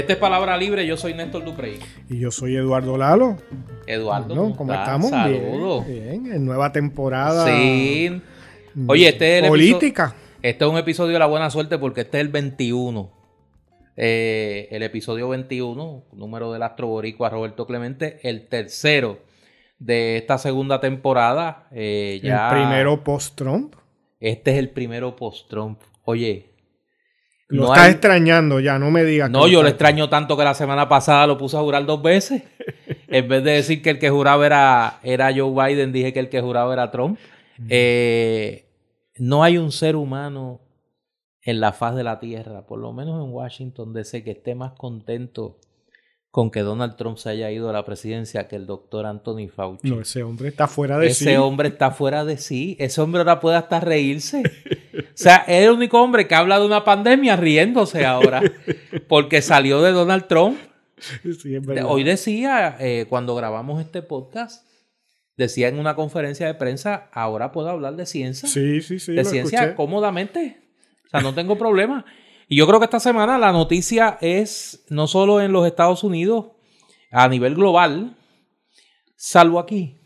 Este es Palabra Libre, yo soy Néstor Duprey. Y yo soy Eduardo Lalo. Eduardo, ¿cómo, ¿cómo estamos? Saludos. Bien, bien, en nueva temporada. Sí. Oye, este es el Política. episodio- este es un episodio de la buena suerte porque este es el 21. Eh, el episodio 21, número del astro boricua Roberto Clemente, el tercero de esta segunda temporada. Eh, ya, El primero post-Trump. Este es el primero post-Trump. Oye. Lo no estás hay- extrañando ya, no me digas. que No, yo lo extraño tanto que la semana pasada lo puse a jurar dos veces. en vez de decir que el que juraba era, era Joe Biden, dije que el que juraba era Trump. Eh, no hay un ser humano en la faz de la tierra, por lo menos en Washington DC, que esté más contento con que Donald Trump se haya ido a la presidencia que el doctor Anthony Fauci. No, ese hombre está fuera de Ese sí. hombre está fuera de sí. Ese hombre ahora puede hasta reírse. O sea, es el único hombre que habla de una pandemia riéndose ahora. Porque salió de Donald Trump. Sí, es De- verdad. Hoy decía, eh, cuando grabamos este podcast, decía en una conferencia de prensa, ahora puedo hablar de ciencia. Sí, sí, sí. de ciencia escuché. cómodamente. O sea, no tengo problema. Y yo creo que esta semana la noticia es no solo en los Estados Unidos, a nivel global, salvo aquí,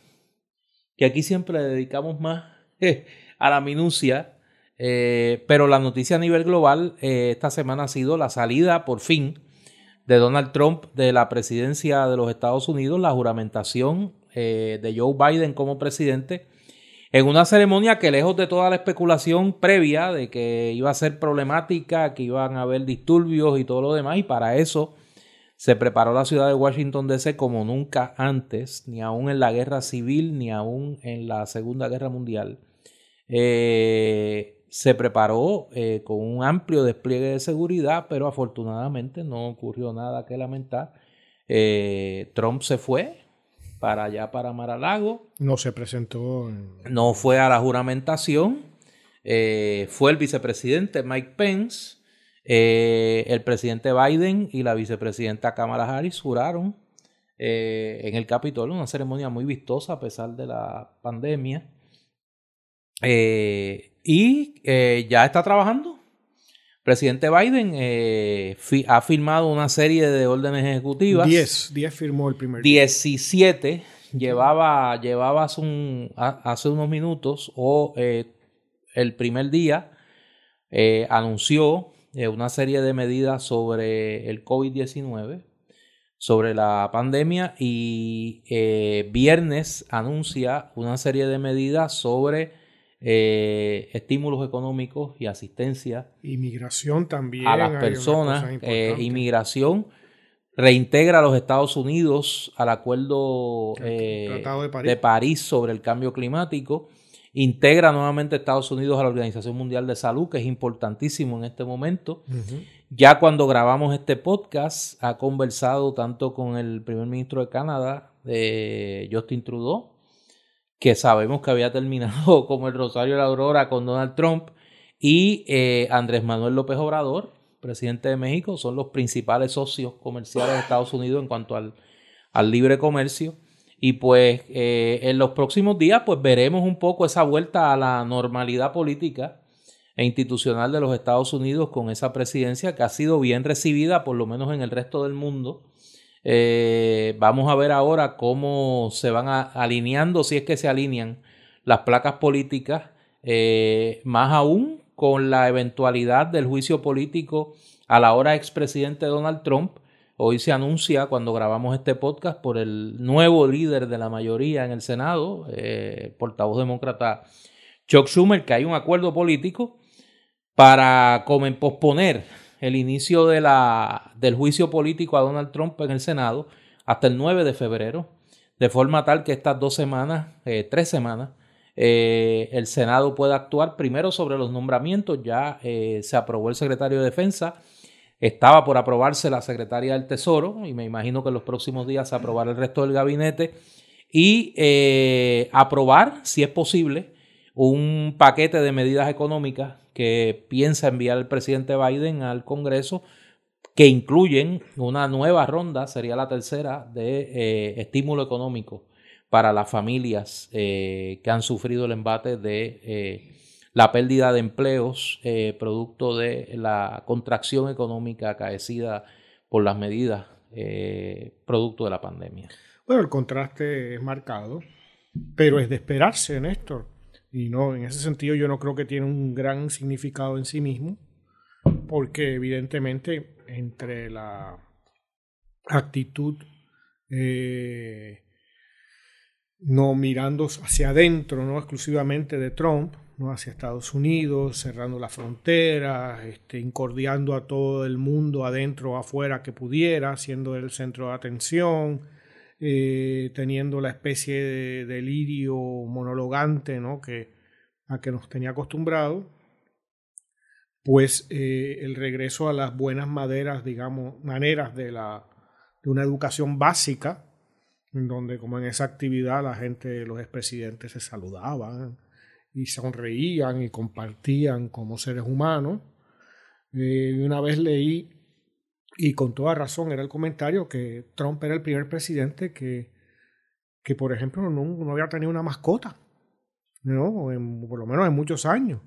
que aquí siempre le dedicamos más eh, a la minucia, eh, pero la noticia a nivel global eh, esta semana ha sido la salida, por fin, de Donald Trump de la presidencia de los Estados Unidos, la juramentación eh, de Joe Biden como presidente, en una ceremonia que lejos de toda la especulación previa de que iba a ser problemática, que iban a haber disturbios y todo lo demás, y para eso se preparó la ciudad de Washington DC como nunca antes, ni aún en la guerra civil, ni aún en la Segunda Guerra Mundial. Eh, se preparó eh, con un amplio despliegue de seguridad, pero afortunadamente no ocurrió nada que lamentar. Eh, Trump se fue para allá, para Mar-a-Lago, No se presentó. en- no fue a la juramentación, eh, fue el vicepresidente Mike Pence, el presidente Biden y la vicepresidenta Kamala Harris juraron en el Capitolio, una ceremonia muy vistosa a pesar de la pandemia. Eh, y eh, ya está trabajando. Presidente Biden eh, fi- ha firmado una serie de órdenes ejecutivas. 10. 10 firmó el primer día. 17 llevaba, llevaba hace, un- ha- hace unos minutos o eh, el primer día eh, anunció una serie de medidas sobre el COVID-19, sobre la pandemia y eh, viernes anuncia una serie de medidas sobre eh, estímulos económicos y asistencia Inmigración también. a las personas, eh, inmigración, reintegra a los Estados Unidos al acuerdo eh, de París. sobre el cambio climático, integra nuevamente a Estados Unidos a la Organización Mundial de Salud, que es importantísimo en este momento. Ya cuando grabamos este podcast, ha conversado tanto con el primer ministro de Canadá, Justin Trudeau, que sabemos que había terminado como el Rosario de la Aurora con Donald Trump, y eh, Andrés Manuel López Obrador, presidente de México, son los principales socios comerciales de Estados Unidos en cuanto al, al libre comercio. Y pues eh, en los próximos días pues veremos un poco esa vuelta a la normalidad política e institucional de los Estados Unidos con esa presidencia que ha sido bien recibida por lo menos en el resto del mundo. Eh, vamos a ver ahora cómo se van alineando, si es que se alinean las placas políticas, eh, más aún con la eventualidad del juicio político a la hora expresidente Donald Trump. Hoy se anuncia, cuando grabamos este podcast, por el nuevo líder de la mayoría en el Senado, eh, portavoz demócrata Chuck Schumer, que hay un acuerdo político para como posponer el inicio de la, del juicio político a Donald Trump en el Senado hasta el 9 de febrero, de forma tal que estas dos semanas, eh, tres semanas, eh, el Senado pueda actuar primero sobre los nombramientos. Ya eh, se aprobó el secretario de Defensa, estaba por aprobarse la secretaria del Tesoro y me imagino que en los próximos días se aprobará el resto del gabinete y aprobar, si es posible, un paquete de medidas económicas que piensa enviar el presidente Biden al Congreso que incluyen una nueva ronda, sería la tercera, de eh, estímulo económico para las familias eh, que han sufrido el embate de eh, la pérdida de empleos producto de la contracción económica acaecida por las medidas producto de la pandemia. Bueno, el contraste es marcado, pero es de esperarse, Néstor. Y no, en ese sentido yo no creo que tiene un gran significado en sí mismo, porque evidentemente entre la actitud eh, no mirando hacia adentro, no exclusivamente de Trump, ¿no? hacia Estados Unidos, cerrando las fronteras, este, incordiando a todo el mundo adentro o afuera que pudiera, siendo el centro de atención, eh, teniendo la especie de delirio monologante ¿no? que, a que nos tenía acostumbrado, pues eh, el regreso a las buenas maderas, digamos, maneras de, la, de una educación básica, en donde como en esa actividad la gente, los expresidentes se saludaban y sonreían y compartían como seres humanos. Eh, una vez leí, y con toda razón era el comentario, que Trump era el primer presidente que, que por ejemplo, no, no había tenido una mascota, ¿no? por lo menos en muchos años,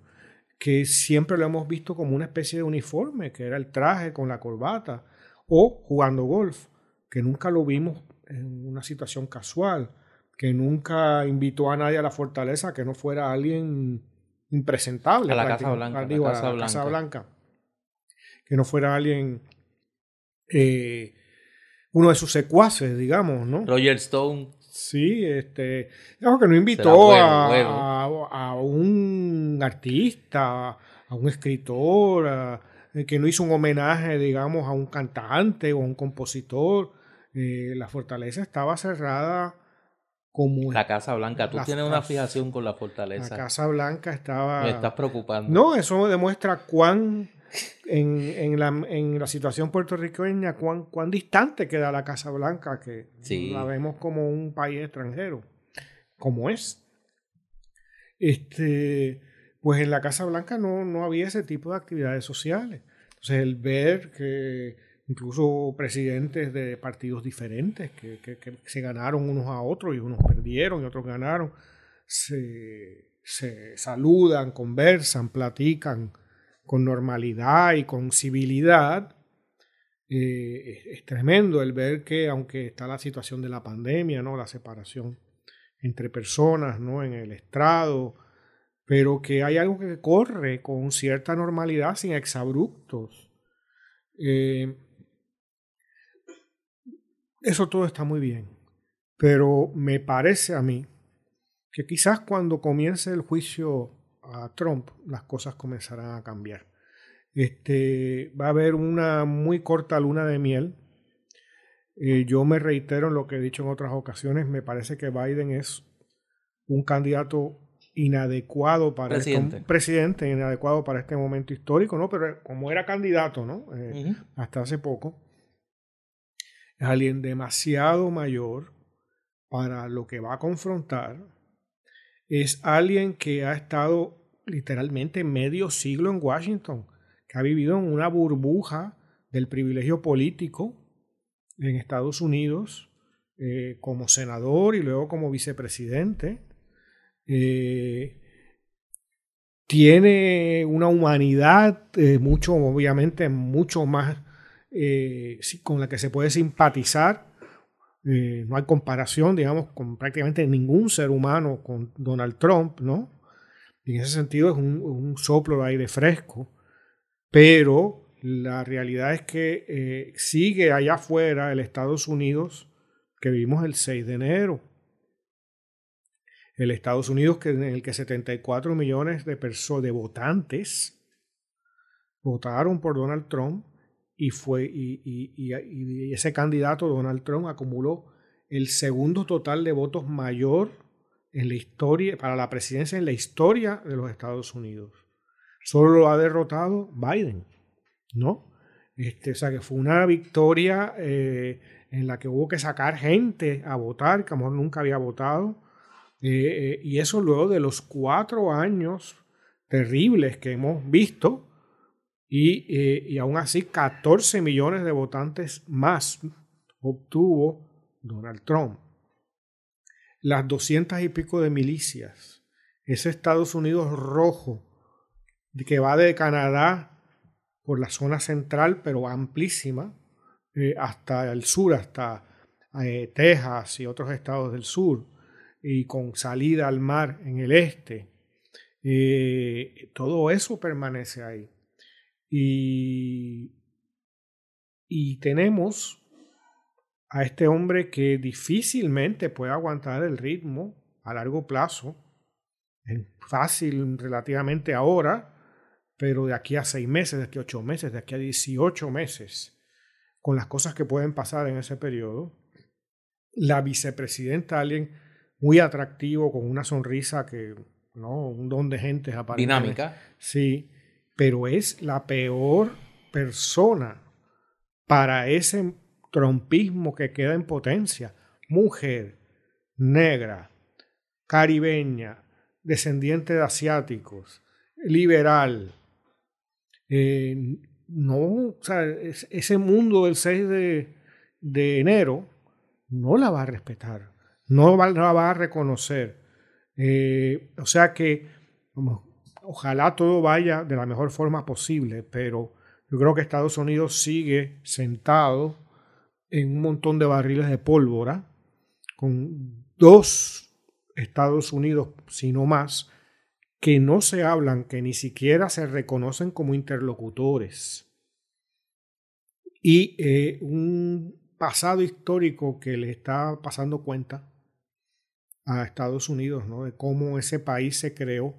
que siempre lo hemos visto como una especie de uniforme, que era el traje con la corbata, o jugando golf, que nunca lo vimos en una situación casual, que nunca invitó a nadie a la fortaleza que no fuera alguien impresentable. A la Casa Blanca. Digo, a la Casa Blanca. Que no fuera alguien, eh, uno de sus secuaces, digamos, ¿no? Roger Stone. Sí, este, digamos que no invitó a, a, un artista, a un escritor, que no hizo un homenaje, digamos, a un cantante o a un compositor eh, la fortaleza estaba cerrada como... La Casa Blanca, tú tienes una fijación con la fortaleza. La Casa Blanca estaba... Me estás preocupando. No, eso demuestra cuán, en, en, la, en la situación puertorriqueña, cuán, cuán distante queda la Casa Blanca, que la vemos como un país extranjero, como es. Este, pues en la Casa Blanca no, no había ese tipo de actividades sociales. Entonces, el ver que incluso presidentes de partidos diferentes que, se ganaron unos a otros y unos perdieron y otros ganaron, se, saludan, conversan, platican con normalidad y con civilidad. Eh, es, tremendo el ver que aunque está la situación de la pandemia, ¿no? la separación entre personas ¿no? en el estrado, pero que hay algo que corre con cierta normalidad sin exabruptos. Eh, eso todo está muy bien, pero me parece a mí que quizás cuando comience el juicio a Trump las cosas comenzarán a cambiar. Este, va a haber una muy corta luna de miel. Eh, yo me reitero en lo que he dicho en otras ocasiones, me parece que Biden es un candidato inadecuado para presidente, este, presidente inadecuado para este momento histórico, ¿no? Pero como era candidato, ¿no? Eh, hasta hace poco, es alguien demasiado mayor para lo que va a confrontar. Es alguien que ha estado literalmente medio siglo en Washington, que ha vivido en una burbuja del privilegio político en Estados Unidos eh, como senador y luego como vicepresidente. Eh, tiene una humanidad eh, mucho, obviamente, mucho más con la que se puede simpatizar. Eh, no hay comparación, digamos, con prácticamente ningún ser humano con Donald Trump, ¿no? en ese sentido es un, soplo de aire fresco. Pero la realidad es que eh, sigue allá afuera el Estados Unidos que vimos el 6 de enero. El Estados Unidos en el que 74 millones de personas, de votantes, votaron por Donald Trump y, fue, y, ese candidato, Donald Trump, acumuló el segundo total de votos mayor en la historia, para la presidencia en la historia de los Estados Unidos. Solo lo ha derrotado Biden, ¿no? Este, o sea que fue una victoria eh, en la que hubo que sacar gente a votar, que amor nunca había votado. Eh, eh, y eso luego de los cuatro años terribles que hemos visto eh, y, aún así 14 millones de votantes más obtuvo Donald Trump. Las 200 y pico de milicias, ese Estados Unidos rojo que va de Canadá por la zona central, pero amplísima, eh, hasta el sur, hasta eh, Texas y otros estados del sur, y con salida al mar en el este. Eh, todo eso permanece ahí. Y, y tenemos a este hombre que difícilmente puede aguantar el ritmo a largo plazo. Es fácil relativamente ahora, pero de aquí a seis meses, de aquí a ocho meses, de aquí a 18 meses, con las cosas que pueden pasar en ese periodo. La vicepresidenta, alguien muy atractivo, con una sonrisa que, ¿no? Un don de gente Dinámica. Sí, pero es la peor persona para ese trompismo que queda en potencia. Mujer, negra, caribeña, descendiente de asiáticos, liberal. Eh, no, o sea, ese mundo del 6 de, enero no la va a respetar, no la va a reconocer. Eh, o sea que ojalá todo vaya de la mejor forma posible, pero yo creo que Estados Unidos sigue sentado en un montón de barriles de pólvora, con dos Estados Unidos, sino más, que no se hablan, que ni siquiera se reconocen como interlocutores. Y eh, un pasado histórico que le está pasando cuenta a Estados Unidos, ¿no? De cómo ese país se creó,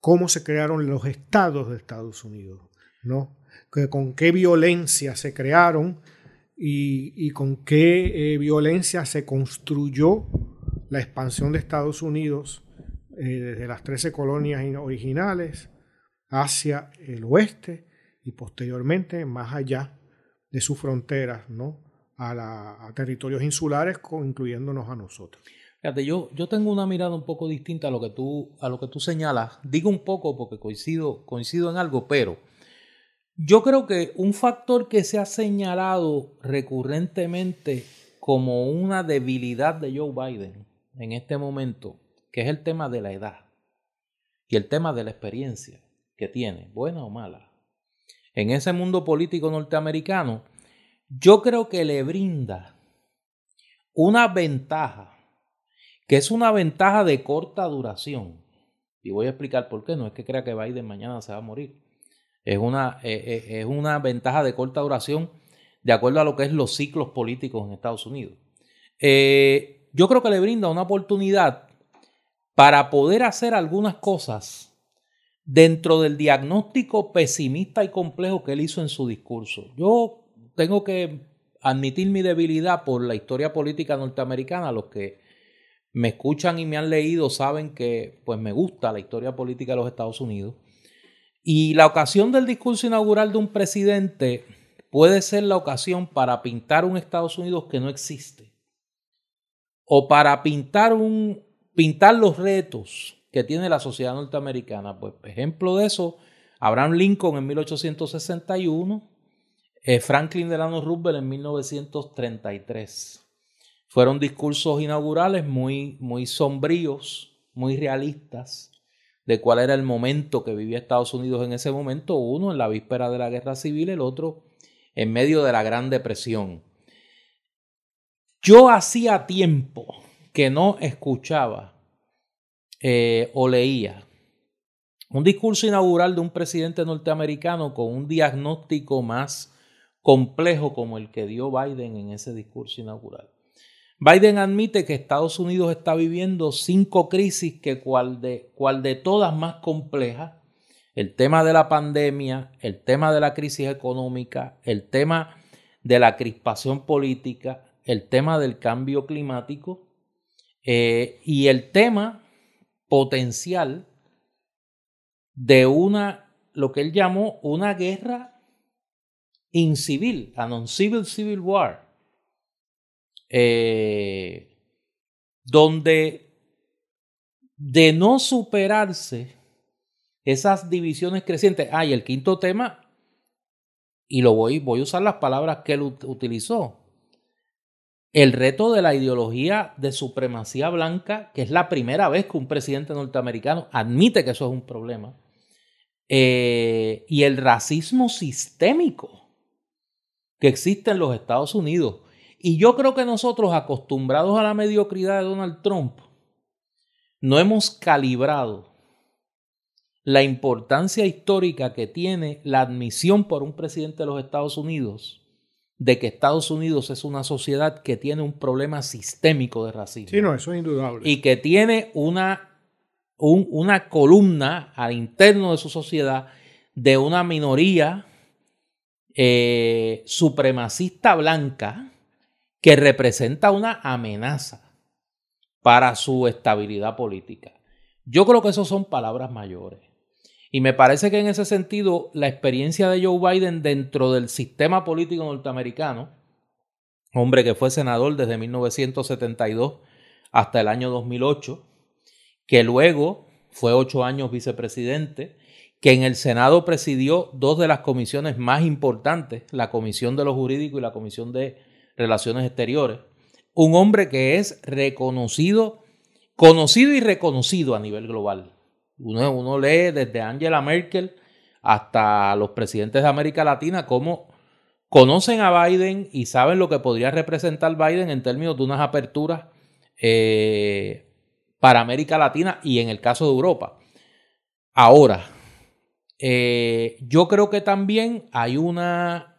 cómo se crearon los estados de Estados Unidos, ¿no? Que con qué violencia se crearon y, con qué eh, violencia se construyó la expansión de Estados Unidos eh, desde las 13 colonias originales hacia el oeste y posteriormente más allá de sus fronteras, ¿no? A, territorios insulares, incluyéndonos a nosotros. Fíjate, yo, yo tengo una mirada un poco distinta a lo que tú, a lo que tú señalas. Digo un poco porque coincido, coincido en algo, pero yo creo que un factor que se ha señalado recurrentemente como una debilidad de Joe Biden en este momento, que es el tema de la edad y el tema de la experiencia que tiene, buena o mala, en ese mundo político norteamericano, yo creo que le brinda una ventaja, que es una ventaja de corta duración. Y voy a explicar por qué. No es que crea que Biden mañana se va a morir es una, eh, eh, es una ventaja de corta duración de acuerdo a lo que es los ciclos políticos en Estados Unidos. Eh, yo creo que le brinda una oportunidad para poder hacer algunas cosas dentro del diagnóstico pesimista y complejo que él hizo en su discurso. Yo tengo que admitir mi debilidad por la historia política norteamericana. Los que me escuchan y me han leído saben que pues me gusta la historia política de los Estados Unidos. Y la ocasión del discurso inaugural de un presidente puede ser la ocasión para pintar un Estados Unidos que no existe. O para pintar, un, pintar los retos que tiene la sociedad norteamericana. Pues ejemplo de eso, Abraham Lincoln en 1861, eh, Franklin Delano Roosevelt en 1933. Fueron discursos inaugurales muy, muy sombríos, muy realistas de cuál era el momento que vivía Estados Unidos en ese momento, uno en la víspera de la guerra civil, el otro en medio de la Gran Depresión. Yo hacía tiempo que no escuchaba eh, o leía un discurso inaugural de un presidente norteamericano con un diagnóstico más complejo como el que dio Biden en ese discurso inaugural. Biden admite que Estados Unidos está viviendo cinco crisis que cual de, cual de todas más complejas, el tema de la pandemia, el tema de la crisis económica, el tema de la crispación política, el tema del cambio climático eh, y el tema potencial de una, lo que él llamó una guerra incivil, a non-civil civil war eh, donde de no superarse esas divisiones crecientes, hay el quinto tema, y lo voy, voy a usar las palabras que él utilizó, el reto de la ideología de supremacía blanca, que es la primera vez que un presidente norteamericano admite que eso es un problema, eh, y el racismo sistémico que existe en los Estados Unidos. Y yo creo que nosotros, acostumbrados a la mediocridad de Donald Trump, no hemos calibrado la importancia histórica que tiene la admisión por un presidente de los Estados Unidos de que Estados Unidos es una sociedad que tiene un problema sistémico de racismo. Sí, no, eso es indudable. Y que tiene una, una columna al interno de su sociedad de una minoría eh, supremacista blanca que representa una amenaza para su estabilidad política. Yo creo que eso son palabras mayores. Y me parece que en ese sentido la experiencia de Joe Biden dentro del sistema político norteamericano, hombre que fue senador desde 1972 hasta el año 2008, que luego fue ocho años vicepresidente, que en el Senado presidió dos de las comisiones más importantes, la Comisión de lo Jurídico y la Comisión de Relaciones Exteriores. Un hombre que es reconocido, conocido y reconocido a nivel global. Uno, lee desde Angela Merkel hasta los presidentes de América Latina cómo conocen a Biden y saben lo que podría representar Biden en términos de unas aperturas eh, para América Latina y en el caso de Europa. Ahora, eh, yo creo que también hay una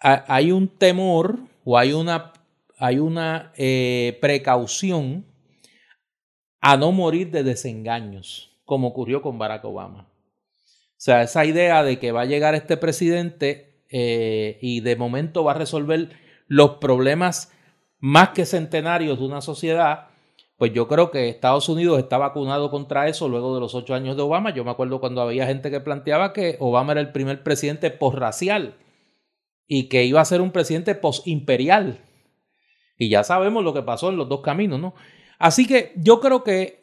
hay un temor o hay una, hay una eh, precaución a no morir de desengaños, como ocurrió con Barack Obama. O sea, esa idea de que va a llegar este presidente eh, y de momento va a resolver los problemas más que centenarios de una sociedad, pues yo creo que Estados Unidos está vacunado contra eso luego de los ocho años de Obama. Yo me acuerdo cuando había gente que planteaba que Obama era el primer presidente posracial y que iba a ser un presidente postimperial. Y ya sabemos lo que pasó en los dos caminos, ¿no? Así que yo creo que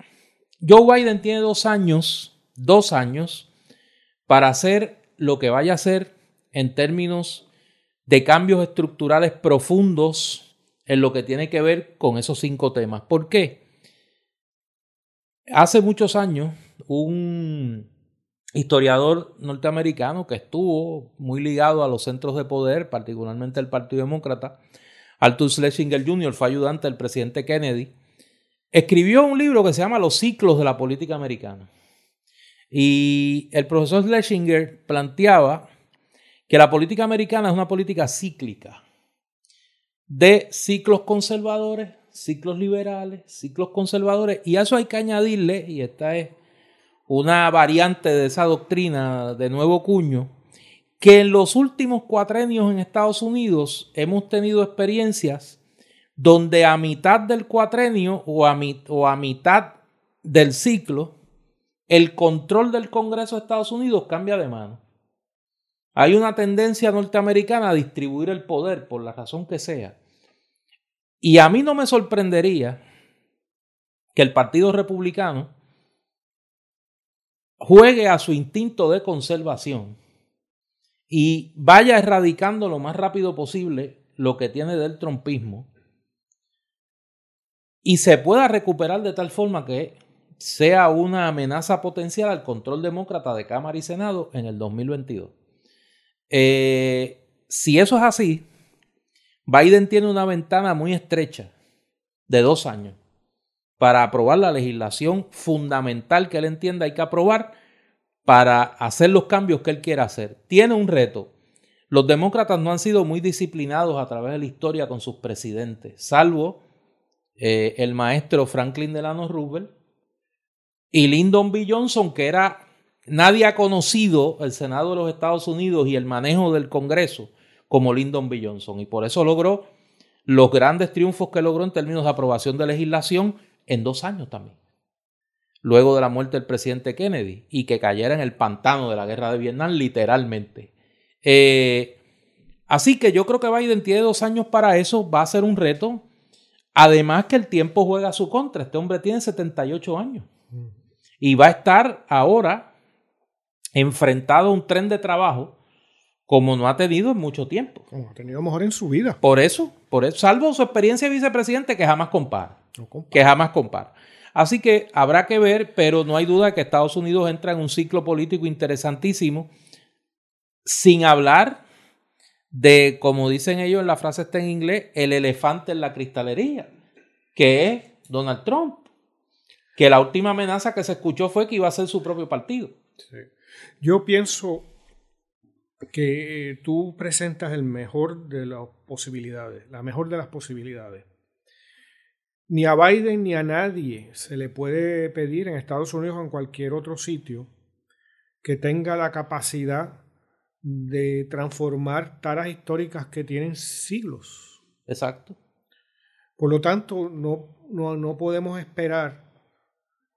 Joe Biden tiene dos años, dos años, para hacer lo que vaya a hacer en términos de cambios estructurales profundos en lo que tiene que ver con esos cinco temas. ¿Por qué? Hace muchos años, un historiador norteamericano que estuvo muy ligado a los centros de poder, particularmente el Partido Demócrata, Arthur Schlesinger Jr., fue ayudante del presidente Kennedy, escribió un libro que se llama Los ciclos de la política americana. Y el profesor Schlesinger planteaba que la política americana es una política cíclica de ciclos conservadores, ciclos liberales, ciclos conservadores, y a eso hay que añadirle, y esta es una variante de esa doctrina de nuevo cuño, que en los últimos cuatrenios en Estados Unidos hemos tenido experiencias donde a mitad del cuatrenio o a, o a mitad del ciclo, el control del Congreso de Estados Unidos cambia de mano. Hay una tendencia norteamericana a distribuir el poder por la razón que sea. Y a mí no me sorprendería que el Partido Republicano juegue a su instinto de conservación y vaya erradicando lo más rápido posible lo que tiene del trompismo y se pueda recuperar de tal forma que sea una amenaza potencial al control demócrata de Cámara y Senado en el 2022. Eh, si eso es así, Biden tiene una ventana muy estrecha de dos años para aprobar la legislación fundamental que él entienda hay que aprobar para hacer los cambios que él quiera hacer. Tiene un reto. Los demócratas no han sido muy disciplinados a través de la historia con sus presidentes, salvo eh, el maestro Franklin Delano Roosevelt y Lyndon B. Johnson, que era, nadie ha conocido el Senado de los Estados Unidos y el manejo del Congreso como Lyndon B. Johnson. Y por eso logró los grandes triunfos que logró en términos de aprobación de legislación en dos años también. Luego de la muerte del presidente Kennedy y que cayera en el pantano de la guerra de Vietnam, literalmente. Eh, así que yo creo que Biden tiene dos años para eso, va a ser un reto. Además que el tiempo juega a su contra. Este hombre tiene 78 años. Y va a estar ahora enfrentado a un tren de trabajo como no ha tenido en mucho tiempo. Como ha tenido mejor en su vida. Por eso, por eso, salvo su experiencia de vicepresidente que jamás compara. Que jamás compara. Así que habrá que ver, pero no hay duda que Estados Unidos entra en un ciclo político interesantísimo, sin hablar de, como dicen ellos, la frase está en inglés, el elefante en la cristalería, que es Donald Trump. Que la última amenaza que se escuchó fue que iba a ser su propio partido. Yo pienso que eh, tú presentas el mejor de las posibilidades, la mejor de las posibilidades. Ni a Biden ni a nadie se le puede pedir en Estados Unidos o en cualquier otro sitio que tenga la capacidad de transformar taras históricas que tienen siglos. Exacto. Por lo tanto, no, no, no podemos esperar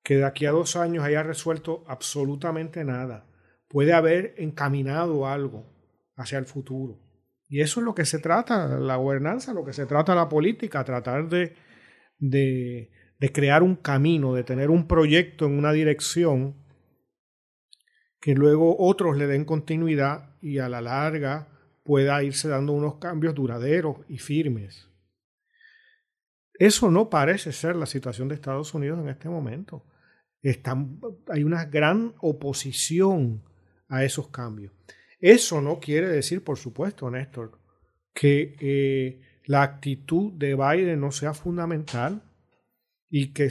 que de aquí a dos años haya resuelto absolutamente nada. Puede haber encaminado algo hacia el futuro. Y eso es lo que se trata, la gobernanza, lo que se trata la política, tratar de, de, de crear un camino, de tener un proyecto en una dirección que luego otros le den continuidad y a la larga pueda irse dando unos cambios duraderos y firmes. Eso no parece ser la situación de Estados Unidos en este momento. hay una gran oposición a esos cambios. Eso no quiere decir, por supuesto, Néstor, que eh, la actitud de Biden no sea fundamental y que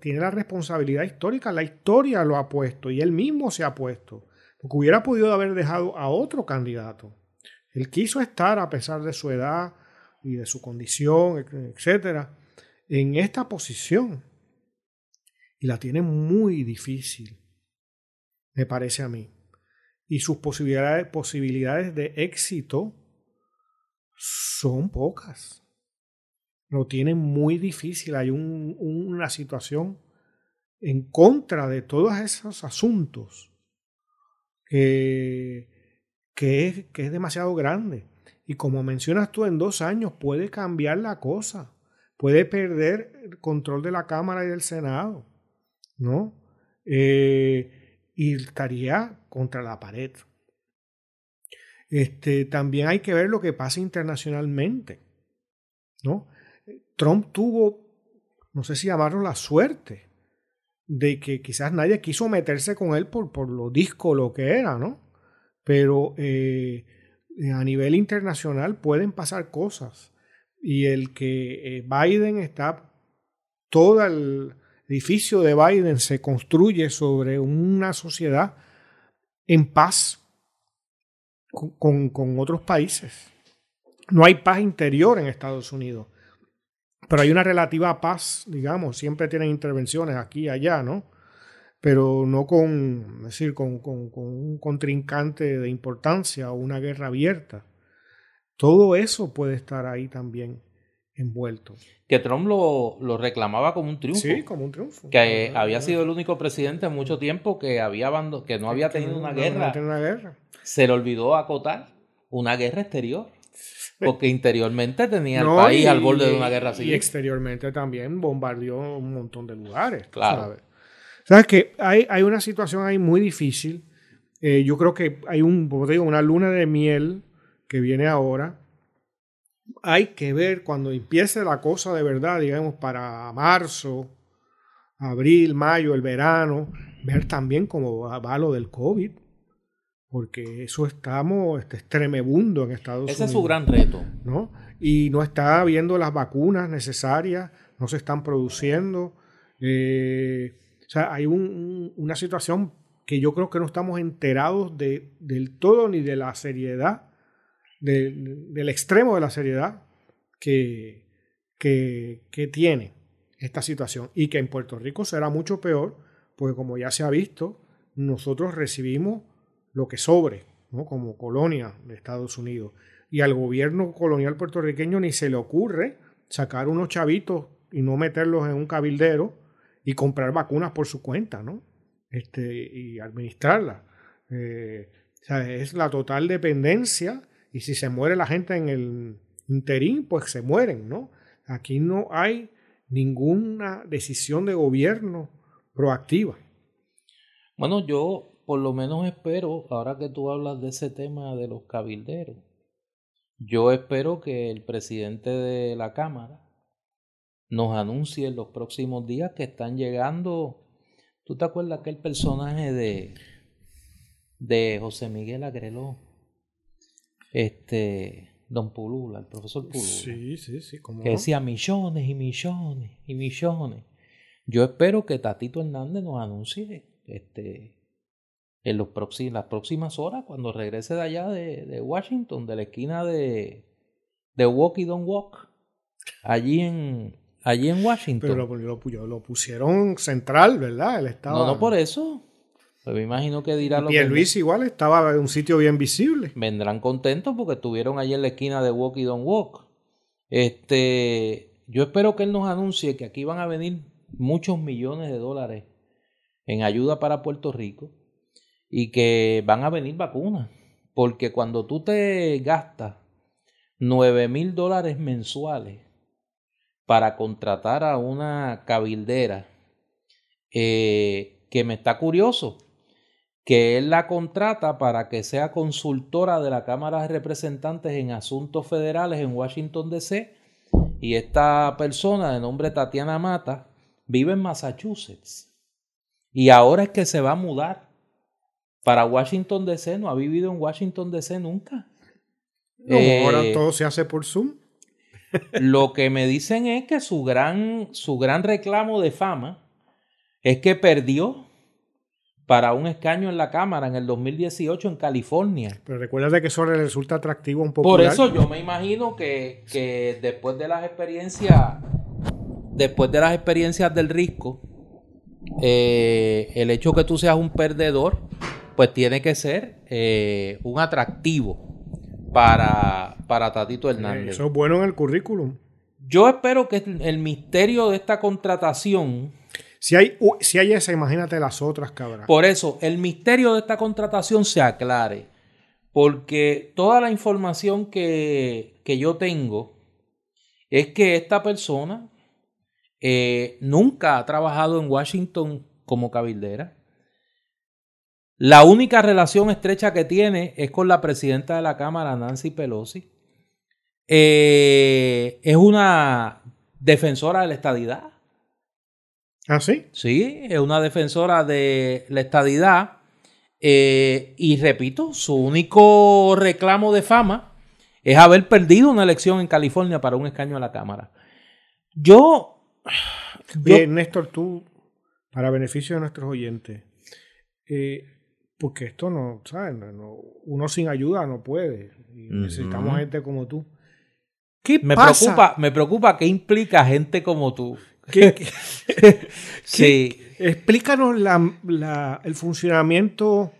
tiene la responsabilidad histórica. La historia lo ha puesto y él mismo se ha puesto, porque hubiera podido haber dejado a otro candidato. Él quiso estar, a pesar de su edad y de su condición, etcétera, en esta posición. Y la tiene muy difícil, me parece a mí. Y sus posibilidades, posibilidades de éxito son pocas lo tienen muy difícil. Hay una situación en contra de todos esos asuntos que, que, es, que es demasiado grande. Y como mencionas tú, en dos años puede cambiar la cosa. Puede perder el control de la Cámara y del Senado. ¿No? Eh, y estaría contra la pared. Este, también hay que ver lo que pasa internacionalmente. ¿no? Trump tuvo, no sé si llamarlo la suerte, de que quizás nadie quiso meterse con él por, por lo disco lo que era, ¿no? Pero eh, a nivel internacional pueden pasar cosas. Y el que eh, Biden está, todo el edificio de Biden se construye sobre una sociedad en paz con, otros países. No hay paz interior en Estados Unidos. Pero hay una relativa paz, digamos, siempre tienen intervenciones aquí y allá, ¿no? Pero no con, decir, con, con, un contrincante de importancia o una guerra abierta. Todo eso puede estar ahí también envuelto. Que Trump lo, lo, reclamaba como un triunfo. Sí, como un triunfo. Que había sido el único presidente en mucho tiempo que, había que no había tenido una, guerra. una guerra. Se le olvidó acotar una guerra exterior. Porque interiormente tenía el país al borde de una guerra civil. Y exteriormente también bombardeó un montón de lugares. Claro. ¿Sabes? que hay, hay una situación ahí muy difícil. Eh, yo creo que hay un, digo, una luna de miel que viene ahora. Hay que ver cuando empiece la cosa de verdad, digamos, para marzo, abril, mayo, el verano, ver también cómo va lo del COVID porque eso estamos este, extremebundo en Estados Unidos. Ese es su gran reto. ¿no? Y no está habiendo las vacunas necesarias, no se están produciendo. Eh, o sea, hay una situación que yo creo que no estamos enterados de, del todo ni de la seriedad, del extremo de la seriedad que, que, tiene esta situación. Y que en Puerto Rico será mucho peor, porque como ya se ha visto, nosotros recibimos lo que sobre, ¿no? como colonia de Estados Unidos. Y al gobierno colonial puertorriqueño ni se le ocurre sacar unos chavitos y no meterlos en un cabildero y comprar vacunas por su cuenta, ¿no? Este, y administrarlas. Eh, o sea, es la total dependencia y si se muere la gente en el interín, pues se mueren, ¿no? Aquí no hay ninguna decisión de gobierno proactiva. Bueno, yo por lo menos espero, ahora que tú hablas de ese tema de los cabilderos, yo espero que el presidente de la Cámara nos anuncie en los próximos días que están llegando. ¿Tú te acuerdas aquel personaje de, de José Miguel Agreló? Este, don Pulula, el profesor Pulula. Sí, sí, sí. ¿cómo que no? decía millones y millones y millones. Yo espero que Tatito Hernández nos anuncie este, en los próximos, las próximas horas, cuando regrese de allá de, de Washington, de la esquina de, de Walk y Don't Walk, allí en, allí en Washington. Pero lo, lo- lo pusieron central, ¿verdad? Él estaba. no, no por eso. Pues me imagino que dirá lo Y que Luis igual estaba en un sitio bien visible. vendrán contentos porque estuvieron allí en la esquina de Walk y Don't Walk. Este, yo espero que él nos anuncie que aquí van a venir muchos millones de dólares en ayuda para Puerto Rico y que van a venir vacunas. Porque cuando tú te gastas 9 mil dólares mensuales para contratar a una cabildera, eh, que me está curioso, que él la contrata para que sea consultora de la Cámara de Representantes en asuntos federales en Washington, D.C. Y esta persona de nombre Tatiana Mata vive en Massachusetts. Y ahora es que se va a mudar para Washington, D.C. No ha vivido en Washington, D.C. nunca. No, Eh, ahora todo se hace por Zoom. lo que me dicen es que su gran, su gran reclamo de fama es que perdió para un escaño en la Cámara en el 2018 en California. Pero recuerda que eso le resulta atractivo un Por popular. eso yo me imagino que, que después de las experiencias, después de las experiencias del risco, eh, el hecho que tú seas un perdedor, pues tiene que ser eh, un atractivo para, para Tatito Hernández. Eso es bueno en el currículum. Yo espero que el misterio de esta contratación, Si hay, si hay esa, imagínate las otras, cabrón. por eso, el misterio de esta contratación se aclare. Porque toda la información que, que yo tengo es que esta persona eh, nunca ha trabajado en Washington como cabildera. La única relación estrecha que tiene es con la presidenta de la Cámara, Nancy Pelosi. Eh, es una defensora de la estadidad. ¿Ah, sí? Sí, es una defensora de la estadidad. eh, y repito, su único reclamo de fama es haber perdido una elección en California para un escaño a la Cámara. Yo. yo- Bien, Néstor, tú, para beneficio de nuestros oyentes, eh, porque esto no, ¿sabes? No- no- uno sin ayuda no puede. Y necesitamos gente como tú. ¿Qué me, pasa? preocupa, me preocupa qué implica gente como tú. ¿Qué- qué- Sí. explícanos la- la- el funcionamiento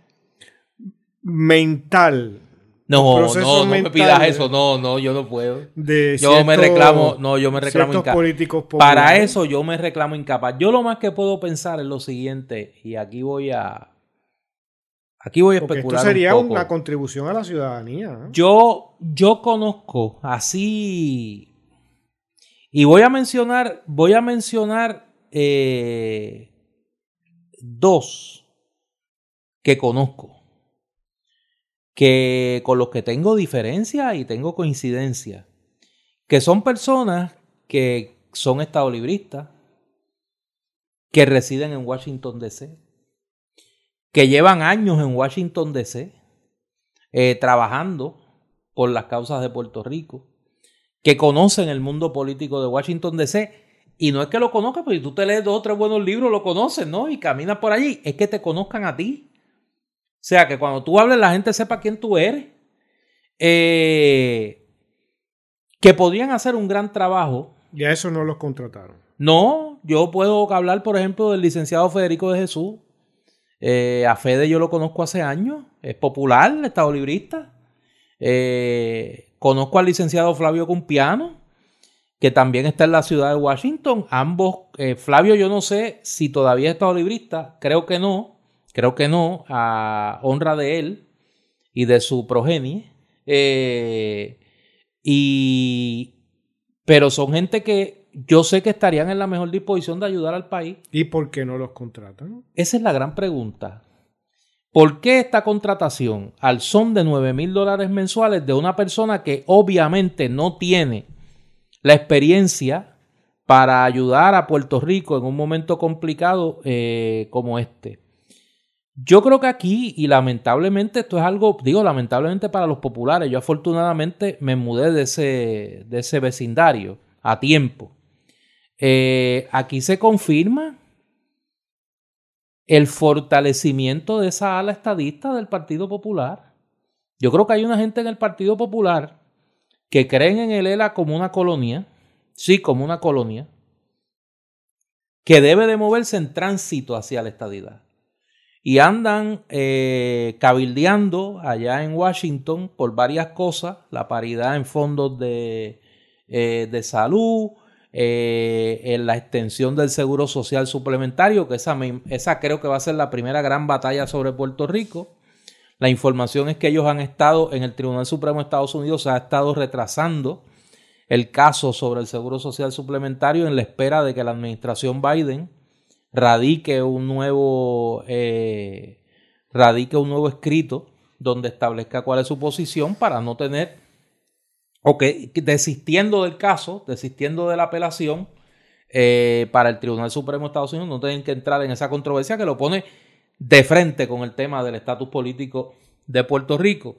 mental No, no, no me pidas eso. No, no, yo no puedo. de Yo me reclamo, no, yo me reclamo ciertos inca- políticos Para eso yo me reclamo incapaz. Yo lo más que puedo pensar es lo siguiente, y aquí voy a. Aquí voy a Porque esto especular. sería un poco. una contribución a la ciudadanía. Yo, yo conozco así. Y voy a mencionar, voy a mencionar eh, dos que conozco. Que con los que tengo diferencia y tengo coincidencia. Que son personas que son estadolibristas, que residen en Washington DC, que llevan años en Washington DC, eh, trabajando por las causas de Puerto Rico, que conocen el mundo político de Washington DC. Y no es que lo conozcan, porque si tú te lees dos o tres buenos libros, lo conoces, ¿no? Y caminas por allí, es que te conozcan a ti. O sea, que cuando tú hables, la gente sepa quién tú eres. Eh, que podrían hacer un gran trabajo Y a eso no los contrataron. no, yo puedo hablar, por ejemplo, del licenciado Federico de Jesús. Eh, a Fede yo lo conozco hace años. Es popular, estado librista. Eh, conozco al licenciado Flavio Cumpiano, que también está en la ciudad de Washington. Ambos, eh, Flavio yo no sé si todavía es estado librista. Creo que no. Creo que no. A honra de él y de su progenie. Eh, y pero son gente que yo sé que estarían en la mejor disposición de ayudar al país. ¿Y por qué no los contratan? Esa es la gran pregunta. ¿Por qué esta contratación al son de 9 mil dólares mensuales de una persona que obviamente no tiene la experiencia para ayudar a Puerto Rico en un momento complicado eh, como este? Yo creo que aquí, y lamentablemente esto es algo, digo lamentablemente para los populares, yo afortunadamente me mudé de ese, de ese vecindario a tiempo. Eh, aquí se confirma el fortalecimiento de esa ala estadista del Partido Popular. Yo creo que hay una gente en el Partido Popular que creen en el ELA como una colonia, sí, como una colonia, que debe de moverse en tránsito hacia la estadidad y andan eh, cabildeando allá en Washington por varias cosas, la paridad en fondos de, eh, de salud, eh, en la extensión del seguro social suplementario, que esa, esa creo que va a ser la primera gran batalla sobre Puerto Rico. La información es que ellos han estado en el Tribunal Supremo de Estados Unidos, se ha estado retrasando el caso sobre el seguro social suplementario en la espera de que la administración Biden radique un nuevo, eh, radique un nuevo escrito donde establezca cuál es su posición para no tener, o que desistiendo del caso, desistiendo de la apelación eh, para el Tribunal Supremo de Estados Unidos, no tienen que entrar en esa controversia que lo pone de frente con el tema del estatus político de Puerto Rico.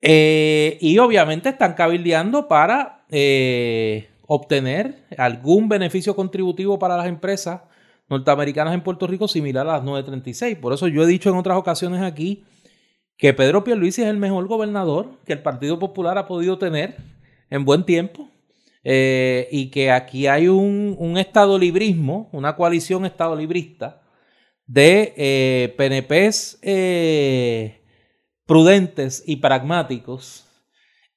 Eh, y obviamente están cabildeando para obtener algún beneficio contributivo para las empresas norteamericanas en Puerto Rico similar a las 936. Por eso yo he dicho en otras ocasiones aquí que Pedro Pierluisi es el mejor gobernador que el Partido Popular ha podido tener en buen tiempo eh, y que aquí hay un, un, estado librismo, una coalición estado librista de eh, PNPs eh, prudentes y pragmáticos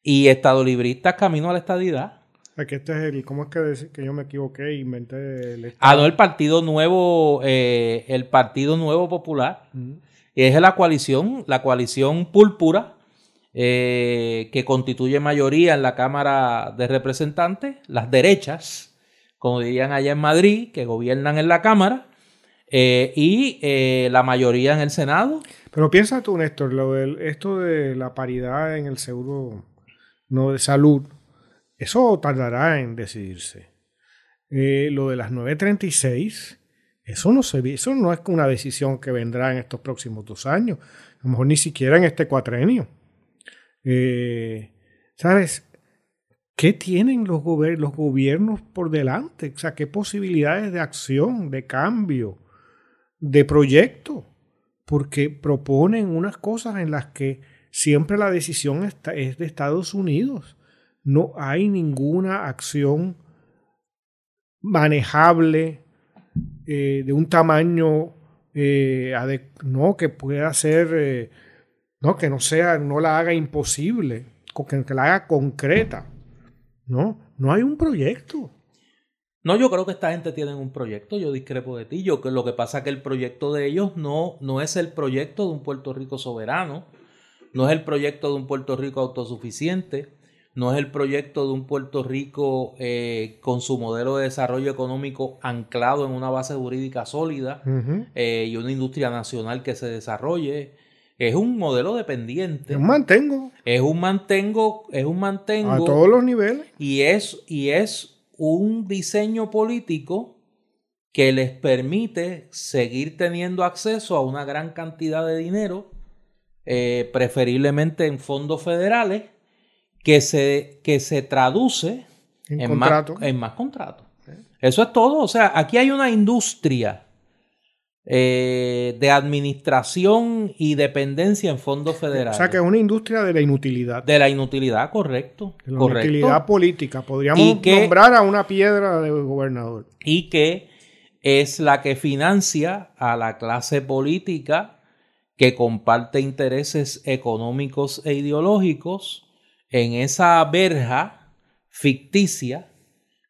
y estado libristas camino a la estadidad. Que este es el, ¿cómo es que, que yo me equivoqué e inventé el Ah, no, el Partido Nuevo, eh, el Partido Nuevo Popular. Es la coalición, la coalición púrpura, eh, que constituye mayoría en la Cámara de Representantes, las derechas, como dirían allá en Madrid, que gobiernan en la Cámara, eh, y la mayoría en el Senado. Pero piensa tú, Néstor, lo del, esto de la paridad en el seguro no de salud, eso tardará en decidirse. Eh, lo de las 936, eso no, se, eso no es una decisión que vendrá en estos próximos dos años, a lo mejor ni siquiera en este cuatrenio. Eh, ¿Sabes? ¿Qué tienen los, los gobiernos por delante? O sea, ¿qué posibilidades de acción, de cambio, de proyecto? Porque proponen unas cosas en las que siempre la decisión es de Estados Unidos no hay ninguna acción manejable eh, de un tamaño eh, no que pueda ser eh, no que no sea no la haga imposible que, que la haga concreta no no hay un proyecto no, yo creo que esta gente tiene un proyecto, yo discrepo de ti. Yo lo que pasa es que el proyecto de ellos no, no es el proyecto de un Puerto Rico soberano, no es el proyecto de un Puerto Rico autosuficiente, no es el proyecto de un Puerto Rico eh, con su modelo de desarrollo económico anclado en una base jurídica sólida eh, y una industria nacional que se desarrolle. Es un modelo dependiente. Es un mantengo. Es un mantengo, es un mantengo. A todos los niveles. Y es, y es un diseño político que les permite seguir teniendo acceso a una gran cantidad de dinero, eh, preferiblemente en fondos federales, que se, que se traduce en, más, en más contratos. Eso es todo. O sea, aquí hay una industria eh, de administración y dependencia en fondos federales. O sea, que es una industria de la inutilidad. De la inutilidad, correcto. De la inutilidad política. Podríamos nombrar a una piedra de gobernador. Y que es la que financia a la clase política que comparte intereses económicos e ideológicos en esa verja ficticia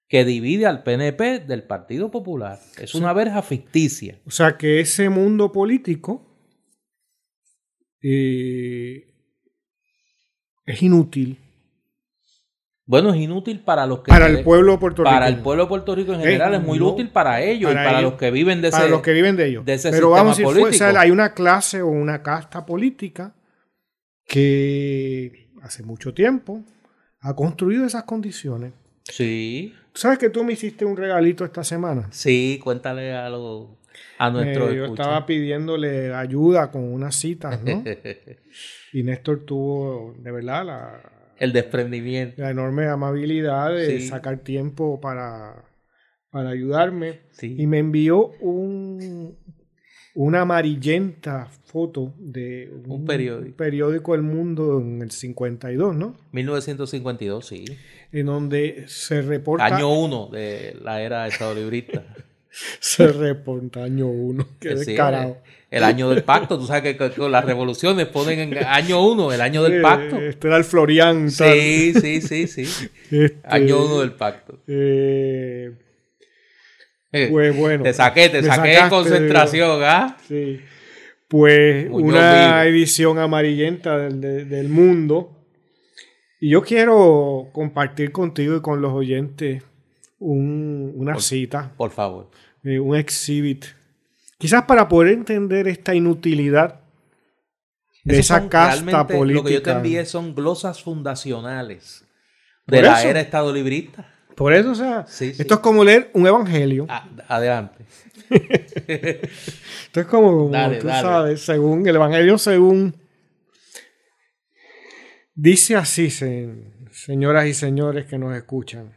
que divide al PNP del Partido Popular. Es una verja ficticia. O sea que ese mundo político eh, es inútil. Bueno, es inútil para los que... Para el pueblo puertorriqueño. Para el pueblo de Puerto Rico en general es, muy útil para ellos y para los que viven de ese Para los que viven de ellos. Pero vamos, a hay una clase o una casta política que hace mucho tiempo, ha construido esas condiciones Sí. ¿Sabes que tú me hiciste un regalito esta semana? Sí, cuéntale a, a nuestro eh, Yo estaba pidiéndole ayuda con unas citas, ¿no? y Néstor tuvo, de verdad, la... El desprendimiento. La enorme amabilidad de sacar tiempo para, para ayudarme. Y me envió un, una amarillenta foto de un, periódico. periódico El Mundo en el 52, ¿no? 1952, sí. En donde se reporta... Año 1 de la era Estado librista. se reporta año 1, qué descarado. El, año del pacto, tú sabes que, las revoluciones ponen en año 1, el año del pacto. Este era el Florian. Sí, sí, sí, sí. Este, año 1 del pacto. Eh, pues bueno. Te saqué, te saqué de concentración, ¿ah? Sí. Pues una edición amarillenta del, mundo. Y yo quiero compartir contigo y con los oyentes una cita. Por favor. Eh, un exhibit. Quizás para poder entender esta inutilidad de esa casta política. Lo que yo te envié son glosas fundacionales de la era estado librista. Por eso, o sea, esto es como leer un evangelio. Ah, adelante. esto es como, tú sabes, según el evangelio, según. Dice así, señoras y señores que nos escuchan.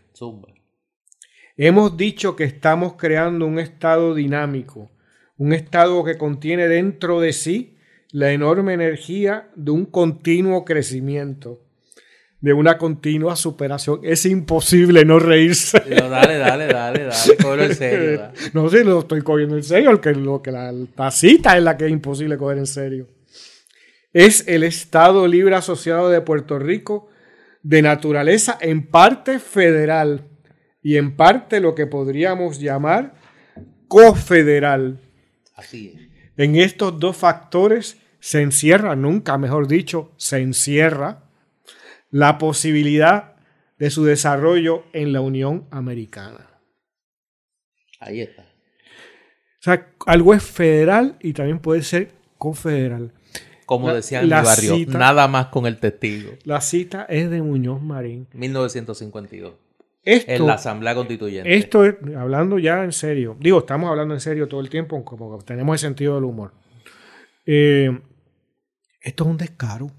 Hemos dicho que estamos creando un estado dinámico, un estado que contiene dentro de sí la enorme energía de un continuo crecimiento de una continua superación. Es imposible no reírse. dale, dale, dale, dale, cógelo en serio. No sé, lo estoy cogiendo en serio, que, lo que la, tacita es la que es imposible coger en serio. Es el Estado Libre Asociado de Puerto Rico de naturaleza en parte federal y en parte lo que podríamos llamar cofederal. Así es. En estos dos factores se encierra, nunca mejor dicho, se encierra la posibilidad de su desarrollo en la Unión Americana. Ahí está. O sea, algo es federal y también puede ser confederal. Como decía en mi barrio, nada más con el testigo. La cita es de Muñoz Marín. 1952. en la Asamblea Constituyente. Esto es, hablando ya en serio, digo, estamos hablando en serio todo el tiempo, como tenemos el sentido del humor. Eh, esto es un descaro.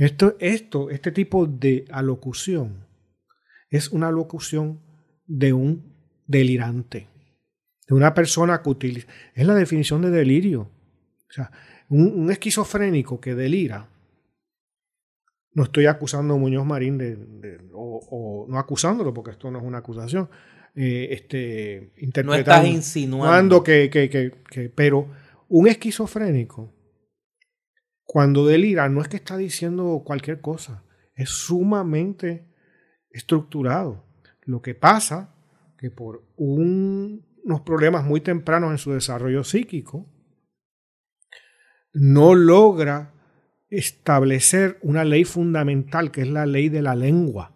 Esto, esto, este tipo de alocución es una alocución de un delirante, de una persona que utiliza. Es la definición de delirio. O sea, un, esquizofrénico que delira. No estoy acusando a Muñoz Marín de, o, no acusándolo, porque esto no es una acusación. Eh, este, no estás insinuando que, que, que, pero un esquizofrénico cuando delira, no es que está diciendo cualquier cosa, es sumamente estructurado. Lo que pasa que por unos problemas muy tempranos en su desarrollo psíquico, no logra establecer una ley fundamental que es la ley de la lengua.